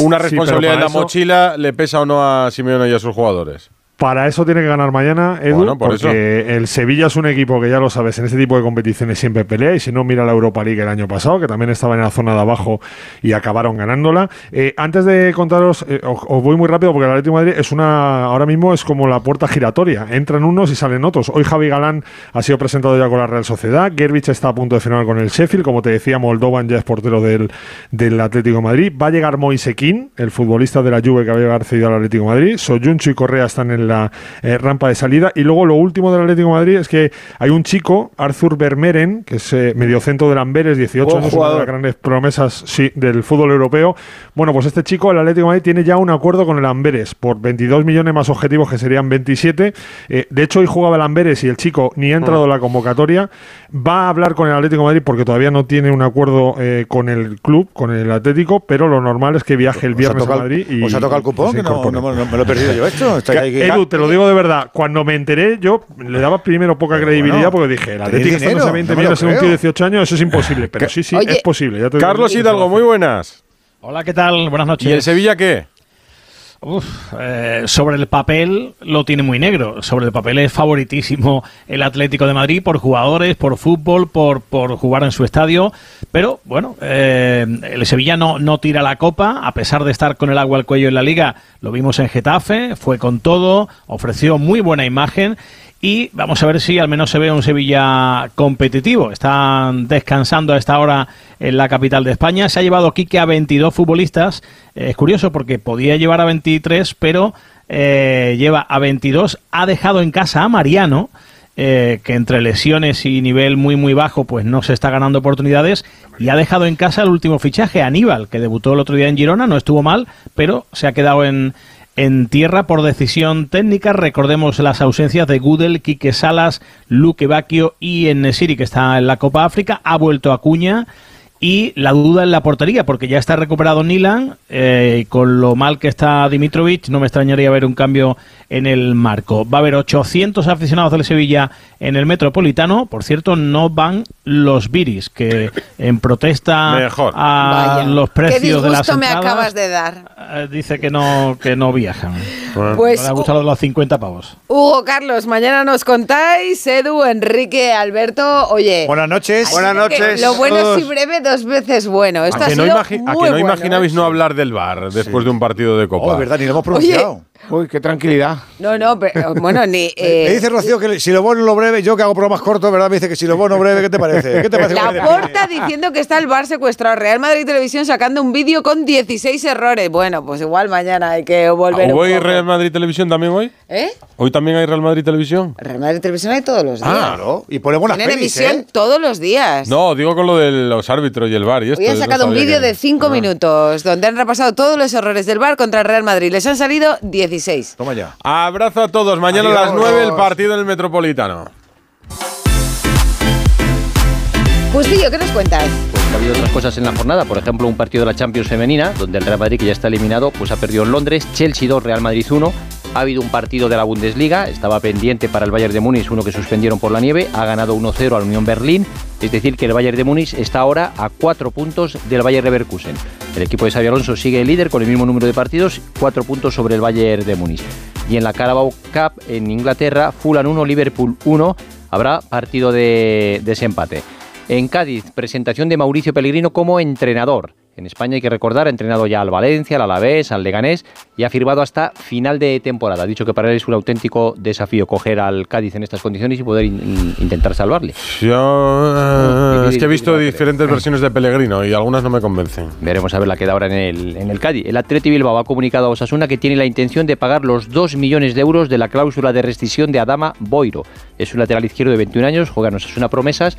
S1: una
S27: Sí,
S1: responsabilidad
S27: pero
S1: en la
S27: eso-
S1: mochila le pesa o no a Simeone y a sus jugadores.
S27: Para eso tiene que ganar mañana, Edu,
S1: Bueno, por
S27: porque el Sevilla es un equipo que ya lo sabes, en este tipo de competiciones siempre pelea, y si no, mira la Europa League el año pasado, que también estaba en la zona de abajo y acabaron ganándola. Eh, antes de contaros, eh, os, os voy muy rápido porque el Atlético de Madrid es una, ahora mismo es como la puerta giratoria, entran unos y salen otros. Hoy Javi Galán ha sido presentado ya con la Real Sociedad, Gerbich está a punto de firmar con el Sheffield, como te decía, Moldovan ya es portero del, del Atlético de Madrid. Va a llegar Moisequín, el futbolista de la Juve que va a llegar cedido al Atlético de Madrid. Soyunchu y Correa están en la eh, rampa de salida. Y luego lo último del Atlético de Madrid es que hay un chico, Arthur Vermeeren, que es eh, mediocentro del Amberes, 18
S8: Buen
S27: años, una de las grandes promesas sí, del fútbol europeo. Bueno, pues este chico, el Atlético de Madrid, tiene ya un acuerdo con el Amberes por 22 millones más objetivos, que serían 27. Eh, de hecho, hoy jugaba el Amberes y el chico ni ha entrado en la convocatoria. Va a hablar con el Atlético de Madrid porque todavía no tiene un acuerdo eh, con el club, con el Atlético, pero lo normal es que viaje el
S8: ¿Os ha
S27: viernes a Madrid y.
S8: ¿Os ha tocado el cupón? Que no, no- no me lo he perdido yo esto.
S27: Te lo digo de verdad, cuando me enteré, yo le daba primero poca credibilidad
S8: bueno,
S27: porque dije, el Atlético está 20
S8: no me lo
S27: millones en un tío de 18 años, eso es imposible. Pero sí, sí,
S2: Oye,
S27: es posible. ya te.
S1: Carlos Hidalgo, muy buenas.
S28: Hola, ¿qué tal? Buenas noches.
S1: ¿Y el Sevilla qué?
S28: Eh, sobre el papel lo tiene muy negro. Sobre el papel es favoritísimo el Atlético de Madrid por jugadores, por fútbol, por, por jugar en su estadio. Pero bueno, eh, el Sevilla no, no tira la copa, a pesar de estar con el agua al cuello en la liga. Lo vimos en Getafe, fue con todo, ofreció muy buena imagen. Y vamos a ver si al menos se ve un Sevilla competitivo. Están descansando a esta hora en la capital de España. Se ha llevado Quique a 22 futbolistas. Es curioso porque podía llevar a 23, pero eh, lleva a 22. Ha dejado en casa a Mariano, eh, que entre lesiones y nivel muy muy bajo, pues no se está ganando oportunidades. Y ha dejado en casa el último fichaje, Aníbal, que debutó el otro día en Girona, no estuvo mal, pero se ha quedado en, en tierra por decisión técnica. Recordemos las ausencias de Gudel, Quique Salas, Luque Bacchio y Enesiri, que está en la Copa África. Ha vuelto a Cuña. Y la duda en la portería, porque ya está recuperado Nilan, eh, y con lo mal que está Dimitrovic, no me extrañaría ver un cambio en el marco. Va a haber 800 aficionados del Sevilla en el Metropolitano. Por cierto, no van los Viris, que en protesta
S1: Mejor.
S28: a
S2: Vaya,
S28: los precios de las
S2: disgusto me
S28: entradas,
S2: acabas de dar.
S28: eh, dice que no, que no viajan.
S2: Pues-
S28: no le ha gustado los 50 pavos.
S2: Hugo, Carlos, mañana nos contáis. Edu, Enrique, Alberto. Oye.
S8: Buenas noches.
S10: Buenas noches.
S2: Lo bueno es si breve, dos veces bueno. Esto
S1: ¿A
S2: ha
S1: que no,
S2: sido
S1: imagi- a
S2: muy
S1: que no
S2: bueno,
S1: imaginabais
S2: ¿eh?
S1: no hablar del bar después de un partido de Copa?
S8: Oh, es verdad, ni lo hemos
S2: Oye,
S8: pronunciado.
S9: Uy, qué tranquilidad.
S2: No, no, pero, bueno, ni. eh,
S8: me dice Rocío que si lo bueno lo breve, yo que hago programas cortos, ¿verdad? Me dice que si lo bueno breve, ¿qué te parece? ¿Qué te parece?
S2: La porta diciendo que está el bar secuestrado. Real Madrid Televisión sacando un vídeo con 16 errores. Bueno, pues igual mañana hay que volver.
S1: ¿Hubo
S2: un
S1: hoy
S2: poco.
S1: Real Madrid Televisión también hoy?
S2: ¿Eh?
S1: ¿Hoy también hay Real Madrid Televisión?
S2: Real Madrid Televisión hay todos los días.
S1: Ah, claro.
S8: Y pone buenas
S2: Tienen
S8: pelis,
S2: emisión
S8: ¿eh?
S2: todos los días.
S1: No, digo con lo de los árbitros y el bar y esto.
S2: Hoy han
S1: no
S2: sacado un vídeo
S1: que-
S2: de 5
S1: Ah.
S2: minutos donde han repasado todos los errores del bar contra el Real Madrid. Les han salido 16.
S8: Toma ya.
S1: Abrazo a todos. Mañana a las
S8: Adiós.
S1: 9 el partido en el Metropolitano.
S2: Justillo, ¿qué nos cuentas?
S29: Pues ha habido otras cosas en la jornada, por ejemplo, un partido de la Champions femenina, donde el Real Madrid, que ya está eliminado, pues ha perdido en Londres, Chelsea 2, Real Madrid 1. Ha habido un partido de la Bundesliga, estaba pendiente para el Bayern de Múnich, uno que suspendieron por la nieve, ha ganado 1-0 al Unión Berlín, es decir, que el Bayern de Múnich está ahora a cuatro puntos del Bayern Leverkusen. El equipo de Xabi Alonso sigue líder con el mismo número de partidos, cuatro puntos sobre el Bayern de Múnich. Y en la Carabao Cup en Inglaterra, Fulham 1, Liverpool 1, habrá partido de desempate. En Cádiz, presentación de Mauricio Pellegrino como entrenador. En España hay que recordar, ha entrenado ya al Valencia, al Alavés, al Leganés y ha firmado hasta final de temporada. Ha dicho que para él es un auténtico desafío coger al Cádiz en estas condiciones y poder in- in- intentar salvarle.
S1: Yo eh, es que he visto diferentes versiones de Pellegrino y algunas no me convencen.
S29: Veremos a ver la que da ahora en el, en el Cádiz. El Atleti Bilbao ha comunicado a Osasuna que tiene la intención de pagar los 2 millones de euros de la cláusula de rescisión de Adama Boiro. Es un lateral izquierdo de 21 años, juega en Osasuna promesas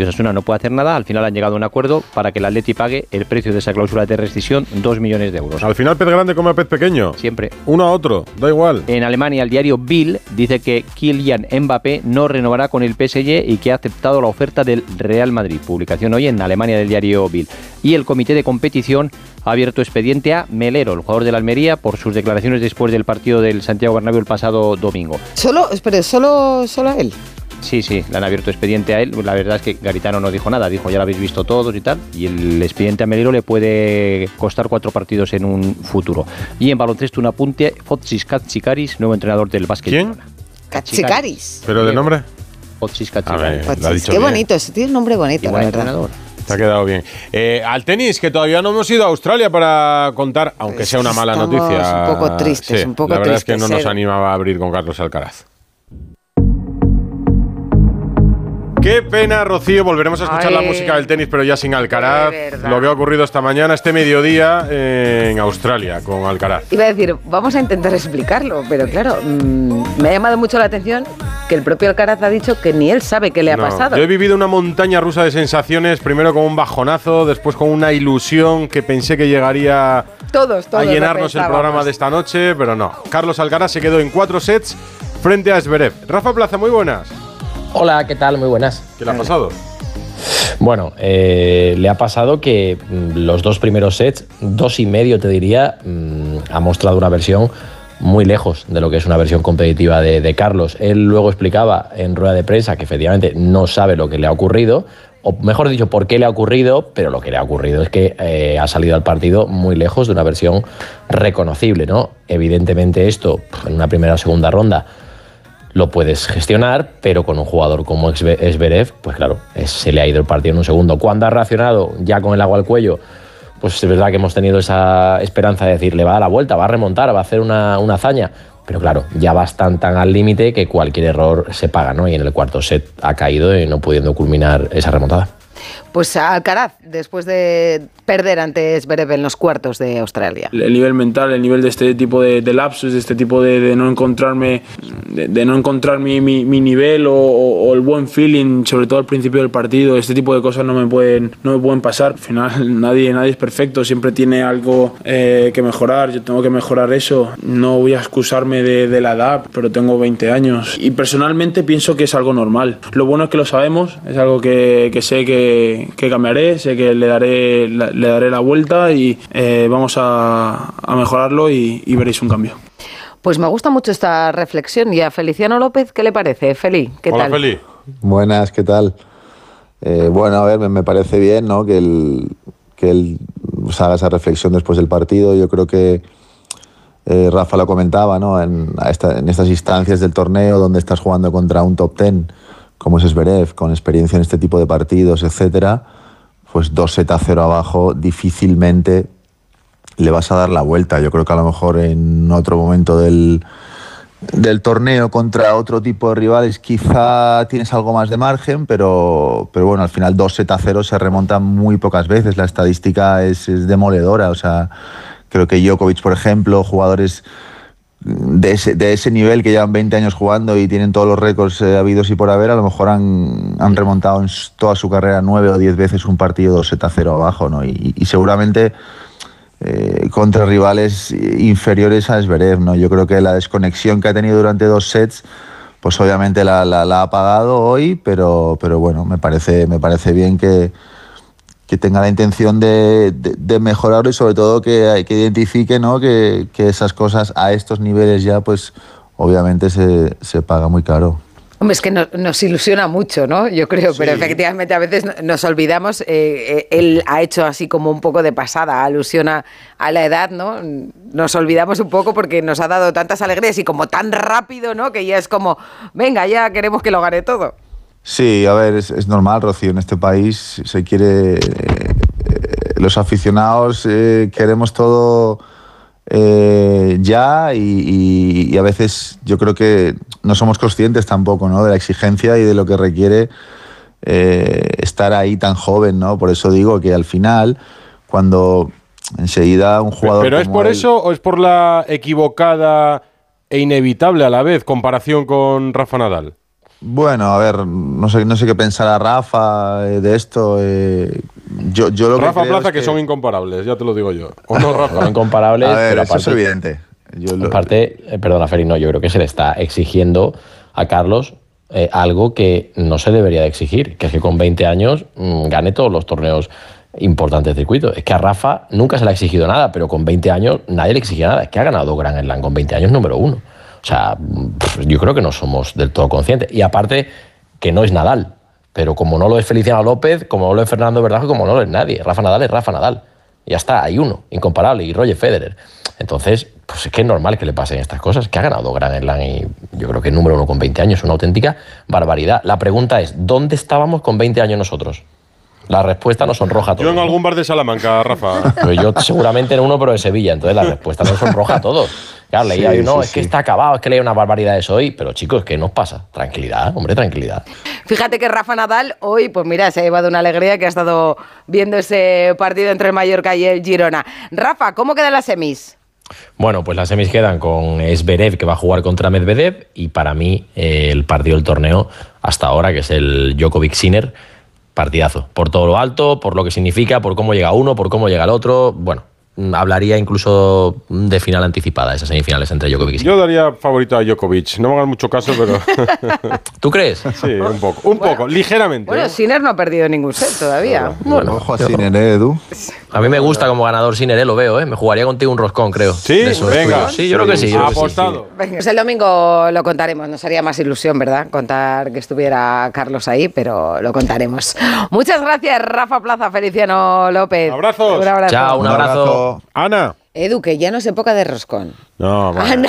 S29: y Osasuna no puede hacer nada. Al final han llegado a un acuerdo para que el Atleti pague el precio de esa cláusula de rescisión, 2 millones de euros.
S1: Al final pez grande come a pez pequeño.
S29: Siempre.
S1: Uno a otro, da igual.
S29: En Alemania, el diario Bill dice que Kylian Mbappé no renovará con el PSG y que ha aceptado la oferta del Real Madrid. Publicación hoy en Alemania del diario Bill. Y el comité de competición ha abierto expediente a Melero, el jugador de la Almería, por sus declaraciones después del partido del Santiago Bernabéu el pasado domingo.
S2: Solo, espere, solo, solo a él.
S29: Sí, sí, le han abierto expediente a él. La verdad es que Garitano no dijo nada, dijo ya lo habéis visto todos y tal. Y el expediente a Melero le puede costar cuatro partidos en un futuro. Y en baloncesto un apunte, Fotsis Katsikaris, nuevo entrenador del básquet.
S1: ¿Quién?
S2: Katsikaris.
S1: ¿Pero de nombre?
S29: Fotsis Katsikaris.
S2: Qué
S1: bien.
S2: bonito, ese tiene un nombre bonito,
S29: Igual
S2: la verdad.
S29: entrenador.
S1: Te ha quedado bien. Eh, al tenis, que todavía no hemos ido a Australia para contar, aunque sea una mala
S2: estamos
S1: noticia.
S2: un poco tristes,
S1: Sí,
S2: un poco
S1: La verdad es que no nos animaba a abrir con Carlos Alcaraz. Qué pena, Rocío. Volveremos a escuchar
S2: Ay.
S1: la música del tenis, pero ya sin Alcaraz. Lo que ha ocurrido esta mañana, este mediodía, en Australia, con Alcaraz.
S2: Iba a decir, vamos a intentar explicarlo, pero claro, mm, me ha llamado mucho la atención que el propio Alcaraz ha dicho que ni él sabe qué le ha pasado.
S1: Yo he vivido una montaña rusa de sensaciones, primero con un bajonazo, después con una ilusión que pensé que llegaría
S2: Todos, todos.
S1: a llenarnos el programa de esta noche, pero no. Carlos Alcaraz se quedó en cuatro sets frente a Zverev. Rafa Plaza, muy buenas.
S30: Hola, ¿qué tal? Muy buenas.
S1: ¿Qué le ha pasado?
S30: Bueno, eh, le ha pasado que mm, los dos primeros sets, dos y medio te diría, mm, ha mostrado una versión muy lejos de lo que es una versión competitiva de, de Carlos. Él luego explicaba en rueda de prensa que efectivamente no sabe lo que le ha ocurrido, o mejor dicho, por qué le ha ocurrido, pero lo que le ha ocurrido es que eh, ha salido al partido muy lejos de una versión reconocible, ¿no? Evidentemente esto, en una primera o segunda ronda, lo puedes gestionar, pero con un jugador como Zverev, pues claro, se le ha ido el partido en un segundo. Cuando ha reaccionado ya con el agua al cuello, pues es verdad que hemos tenido esa esperanza de decir, le va a dar la vuelta, va a remontar, va a hacer una, una hazaña. Pero claro, ya vas tan, tan al límite que cualquier error se paga, ¿no? Y en el cuarto set ha caído y no pudiendo culminar esa remontada.
S2: Pues Alcaraz, después de perder ante Zverev en los cuartos de Australia.
S31: el nivel mental, el nivel de este tipo de, lapsus, de este tipo de, no encontrarme, de, no encontrar mi, nivel o, o- el buen feeling, sobre todo al principio del partido, este tipo de cosas no me pueden, no me pueden pasar. Al final nadie, nadie es perfecto, siempre tiene algo eh, que mejorar, yo tengo que mejorar eso. No voy a excusarme de, la edad, pero tengo 20 años y personalmente pienso que es algo normal. Lo bueno es que lo sabemos, es algo que sé que, que cambiaré, sé que le daré, la- le daré la vuelta y eh, vamos a, a mejorarlo y, y veréis un cambio.
S2: Pues me gusta mucho esta reflexión. ¿Y a Feliciano López qué le parece? Feli, ¿qué tal?
S32: Buenas, ¿qué tal? Eh, bueno, a ver, me, me parece bien ¿no? que él, que él pues, haga esa reflexión después del partido. Yo creo que eh, Rafa lo comentaba, ¿no? En, a esta- en estas instancias del torneo donde estás jugando contra un top ten, como es Zverev, con experiencia en este tipo de partidos, etcétera, pues 2 set a 0 abajo, difícilmente le vas a dar la vuelta. Yo creo que a lo mejor en otro momento del, del torneo contra otro tipo de rivales quizá tienes algo más de margen, pero, pero bueno, al final 2 set a 0 se remontan muy pocas veces. La estadística es, es demoledora. O sea, creo que Djokovic, por ejemplo, jugadores de ese, de ese nivel que llevan 20 años jugando y tienen todos los récords eh, habidos y por haber, a lo mejor han, han remontado en toda su carrera 9 o 10 veces un partido 2 set a 0 abajo, ¿no? Y, seguramente eh, contra rivales inferiores a Zverev, ¿no? Yo creo que la desconexión que ha tenido durante dos sets, pues obviamente la, la- la ha pagado hoy, pero, pero bueno, me parece, me parece bien que, que tenga la intención de, de- de mejorarlo y sobre todo que, que identifique ¿no? que, que esas cosas a estos niveles ya, pues obviamente se, se paga muy caro.
S2: Hombre, es que no- nos ilusiona mucho, ¿no? Yo creo, pero efectivamente a veces no- nos olvidamos. eh, eh, él ha hecho así como un poco de pasada, alusión a, a la edad, ¿no? Nos olvidamos un poco porque nos ha dado tantas alegrías y como tan rápido, ¿no? Que ya es como, venga, ya queremos que lo gane todo.
S32: Sí, a ver, es, es normal, Rocío, en este país se quiere... eh, los aficionados eh, queremos todo eh, ya y, y- y a veces yo creo que no somos conscientes tampoco ¿no? de la exigencia y de lo que requiere eh, estar ahí tan joven, ¿no? Por eso digo que al final, cuando enseguida un jugador...
S1: ¿Pero es
S32: como
S1: por
S32: él-
S1: eso o es por la equivocada e inevitable a la vez comparación con Rafa Nadal?
S32: Bueno, a ver, no sé, no sé qué pensará Rafa eh, de esto. eh, yo, yo lo que
S1: Rafa
S32: creo
S1: Plaza
S32: es
S1: que, son incomparables, ya te lo digo yo. ¿O no, Rafa?
S30: Son incomparables,
S32: A ver,
S30: pero
S32: eso es
S30: aparte,
S32: evidente. Yo lo-
S30: aparte, eh, perdona, Feri, no, yo creo que se le está exigiendo a Carlos eh, algo que no se debería de exigir, que es que con 20 años mm, gane todos los torneos importantes del circuito. Es que a Rafa nunca se le ha exigido nada, pero con 20 años nadie le exigía nada. Es que ha ganado Grand Slam con 20 años número uno. O sea, yo creo que no somos del todo conscientes. Y aparte, que no es Nadal. Pero como no lo es Feliciano López, como no lo es Fernando Verdajo, como no lo es nadie. Rafa Nadal es Rafa Nadal. Ya está, hay uno, incomparable, y Roger Federer. Entonces, pues es que es normal que le pasen estas cosas, que ha ganado Grand Slam y yo creo que número uno con 20 años una auténtica barbaridad. La pregunta es, ¿dónde estábamos con 20 años nosotros? La respuesta nos sonroja a
S1: Yo
S30: todos.
S1: en algún bar de Salamanca, Rafa.
S30: Pero yo seguramente en uno, pero de Sevilla. Entonces la respuesta nos sonroja a todos. Claro, leía
S32: Sí,
S30: yo, no,
S32: sí,
S30: es que está acabado, es que leía una barbaridad eso hoy. Pero chicos, ¿qué nos pasa? Tranquilidad, hombre, tranquilidad.
S2: Fíjate que Rafa Nadal hoy, pues mira, se ha llevado una alegría que ha estado viendo ese partido entre el Mallorca y el Girona. Rafa, ¿cómo quedan las semis?
S30: Bueno, pues las semis quedan con Zverev, que va a jugar contra Medvedev, y para mí eh, el partido del torneo hasta ahora, que es el Djokovic-Sinner, partidazo. Por todo lo alto, por lo que significa, por cómo llega uno, por cómo llega el otro. Bueno, mm, hablaría incluso de final anticipada, esas semifinales entre Djokovic y Sinner.
S1: Yo daría favorito a Djokovic. No me hagan mucho caso, pero.
S30: ¿Tú crees?
S1: Sí, un poco. Un poco, ligeramente.
S2: Bueno,
S1: ¿eh?
S2: Sinner no ha perdido ningún set todavía.
S30: Bueno,
S32: Ojo a Sinner, ¿eh, Edu?
S30: A mí me gusta como ganador Sinner, eh, lo veo, ¿eh? Me jugaría contigo un roscón, creo.
S1: Sí, venga.
S30: tuyos. Sí, yo creo que sí. sí.
S1: Apostado.
S2: Venga, pues el domingo lo contaremos. Nos haría más ilusión, ¿verdad? Contar que estuviera Carlos ahí, pero lo contaremos. Muchas gracias, Rafa Plaza, Feliciano López.
S1: Abrazos.
S2: Un abrazo.
S30: Chao, un abrazo.
S1: Ana.
S2: Edu, que ya no es época de roscón.
S1: No, bueno,
S2: Ana.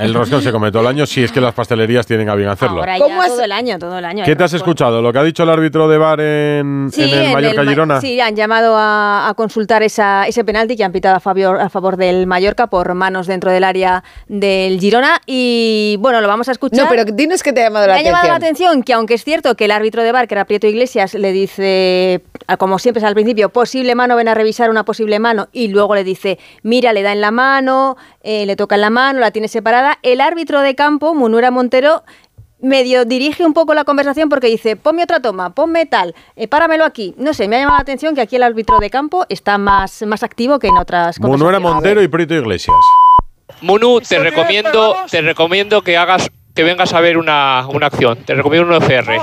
S1: el roscón se come todo el año si es que las pastelerías tienen a bien hacerlo.
S33: Ahora
S2: ¿Cómo
S33: ya
S2: has-
S33: todo el año, todo el año.
S1: ¿Qué te has escuchado? ¿Lo que ha dicho el árbitro de bar en,
S33: Sí,
S1: en el
S33: en
S1: Mallorca
S33: Ma-
S1: Girona?
S33: Sí, han llamado a, a consultar esa, ese penalti que han pitado a favor, a favor del Mallorca por manos dentro del área del Girona. Y bueno, lo vamos a escuchar.
S2: No, pero dinos que te ha llamado
S33: Me
S2: la
S33: ha llamado la
S2: atención.
S33: atención que aunque es cierto que el árbitro de bar, que era Prieto Iglesias, le dice, como siempre es al principio, posible mano, ven a revisar una posible mano, y luego le dice, mira, le da en la mano, eh, le toca en la mano, la tiene separada. El árbitro de campo, Munura Montero, medio dirige un poco la conversación porque dice, ponme otra toma, ponme tal, eh, páramelo aquí. No sé, me ha llamado la atención que aquí el árbitro de campo está más, más activo que en otras
S1: Munuera
S33: conversaciones.
S1: Montero y Prieto Iglesias.
S34: Munu, te recomiendo, te recomiendo que hagas, que vengas a ver una, una acción. Te recomiendo un OCR.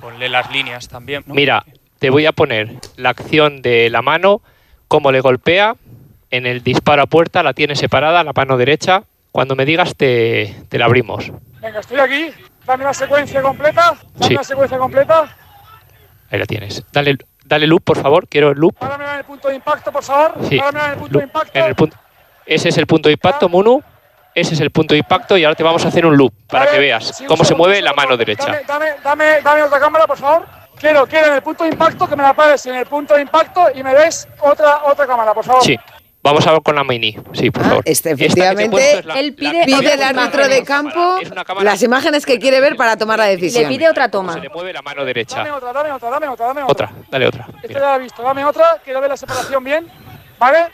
S35: Ponle las líneas también. ¿no?
S34: Mira, te voy a poner la acción de la mano, cómo le golpea, en el disparo a puerta, la tiene separada, la mano derecha. Cuando me digas, te, te la abrimos.
S35: Venga, estoy aquí. Dame la secuencia completa. Dame
S34: Sí.
S35: la secuencia completa.
S34: Ahí la tienes. Dale, dale loop, por favor. Quiero el loop.
S35: Párame en el punto de impacto, por favor.
S34: Sí.
S35: Párame en el punto
S34: Loop.
S35: de impacto.
S34: En el punto. Ese es el punto de impacto, Munu. Ese es el punto de impacto y ahora te vamos a hacer un loop para que veas
S35: sí,
S34: cómo se
S35: segundo,
S34: mueve
S35: un
S34: la mano derecha.
S35: Dame, dame, dame otra cámara, por favor. Quiero, quiero en el punto de impacto que me la pares en el punto de impacto y me des otra, otra cámara, por favor.
S34: Sí. Vamos a ver con la Mini. Sí, por favor.
S2: Este, efectivamente,
S34: la-
S33: Él pide,
S2: pide el árbitro de campo las imágenes que quiere ver para tomar la
S33: le
S2: decisión.
S33: pide otra toma.
S34: Se le mueve la mano derecha.
S35: Dame otra, dame otra, dame otra, dame otra.
S34: Otra, dale otra.
S35: Esta ya la he visto, dame otra, quiero ver la separación bien. ¿Vale?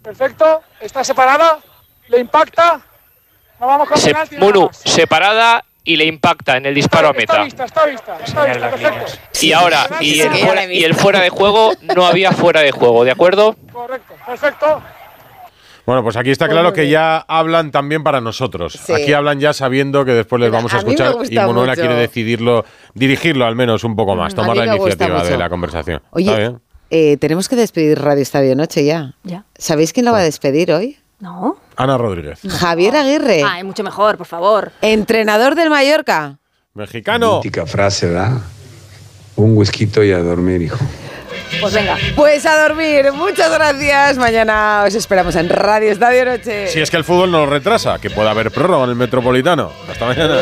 S35: Perfecto. Está separada. Le impacta. No vamos con
S34: Se-
S35: penalti.
S34: Munu, separada y le impacta en el disparo a
S35: Está
S34: meta.
S35: vista, está vista, está vista, perfecto.
S34: Y ahora, y el, fuera, y el fuera de juego, no había fuera de juego, ¿de acuerdo?
S35: Correcto, perfecto.
S1: Bueno, pues aquí está claro
S2: muy
S1: que
S2: bien.
S1: ya hablan también para nosotros.
S2: Sí.
S1: Aquí hablan ya sabiendo que después les vamos a escuchar y Monuela
S2: mucho.
S1: quiere decidirlo, dirigirlo al menos un poco más, tomar la iniciativa de la conversación. ¿Está
S2: Oye,
S1: bien?
S2: eh, tenemos que despedir Radio Estadio Noche ya.
S33: Ya.
S2: ¿Sabéis quién lo va a despedir hoy?
S33: No.
S1: Ana Rodríguez,
S2: Javier Aguirre,
S33: Ay, mucho mejor, por favor.
S2: entrenador del Mallorca.
S1: mexicano.
S36: Mítica frase, ¿verdad? Un whisky y a dormir, hijo.
S33: Pues venga.
S2: Pues a dormir. Muchas gracias. Mañana os esperamos en Radio Estadio Noche.
S1: Si es que el fútbol no lo retrasa, que pueda haber prórroga en el Metropolitano. Hasta mañana.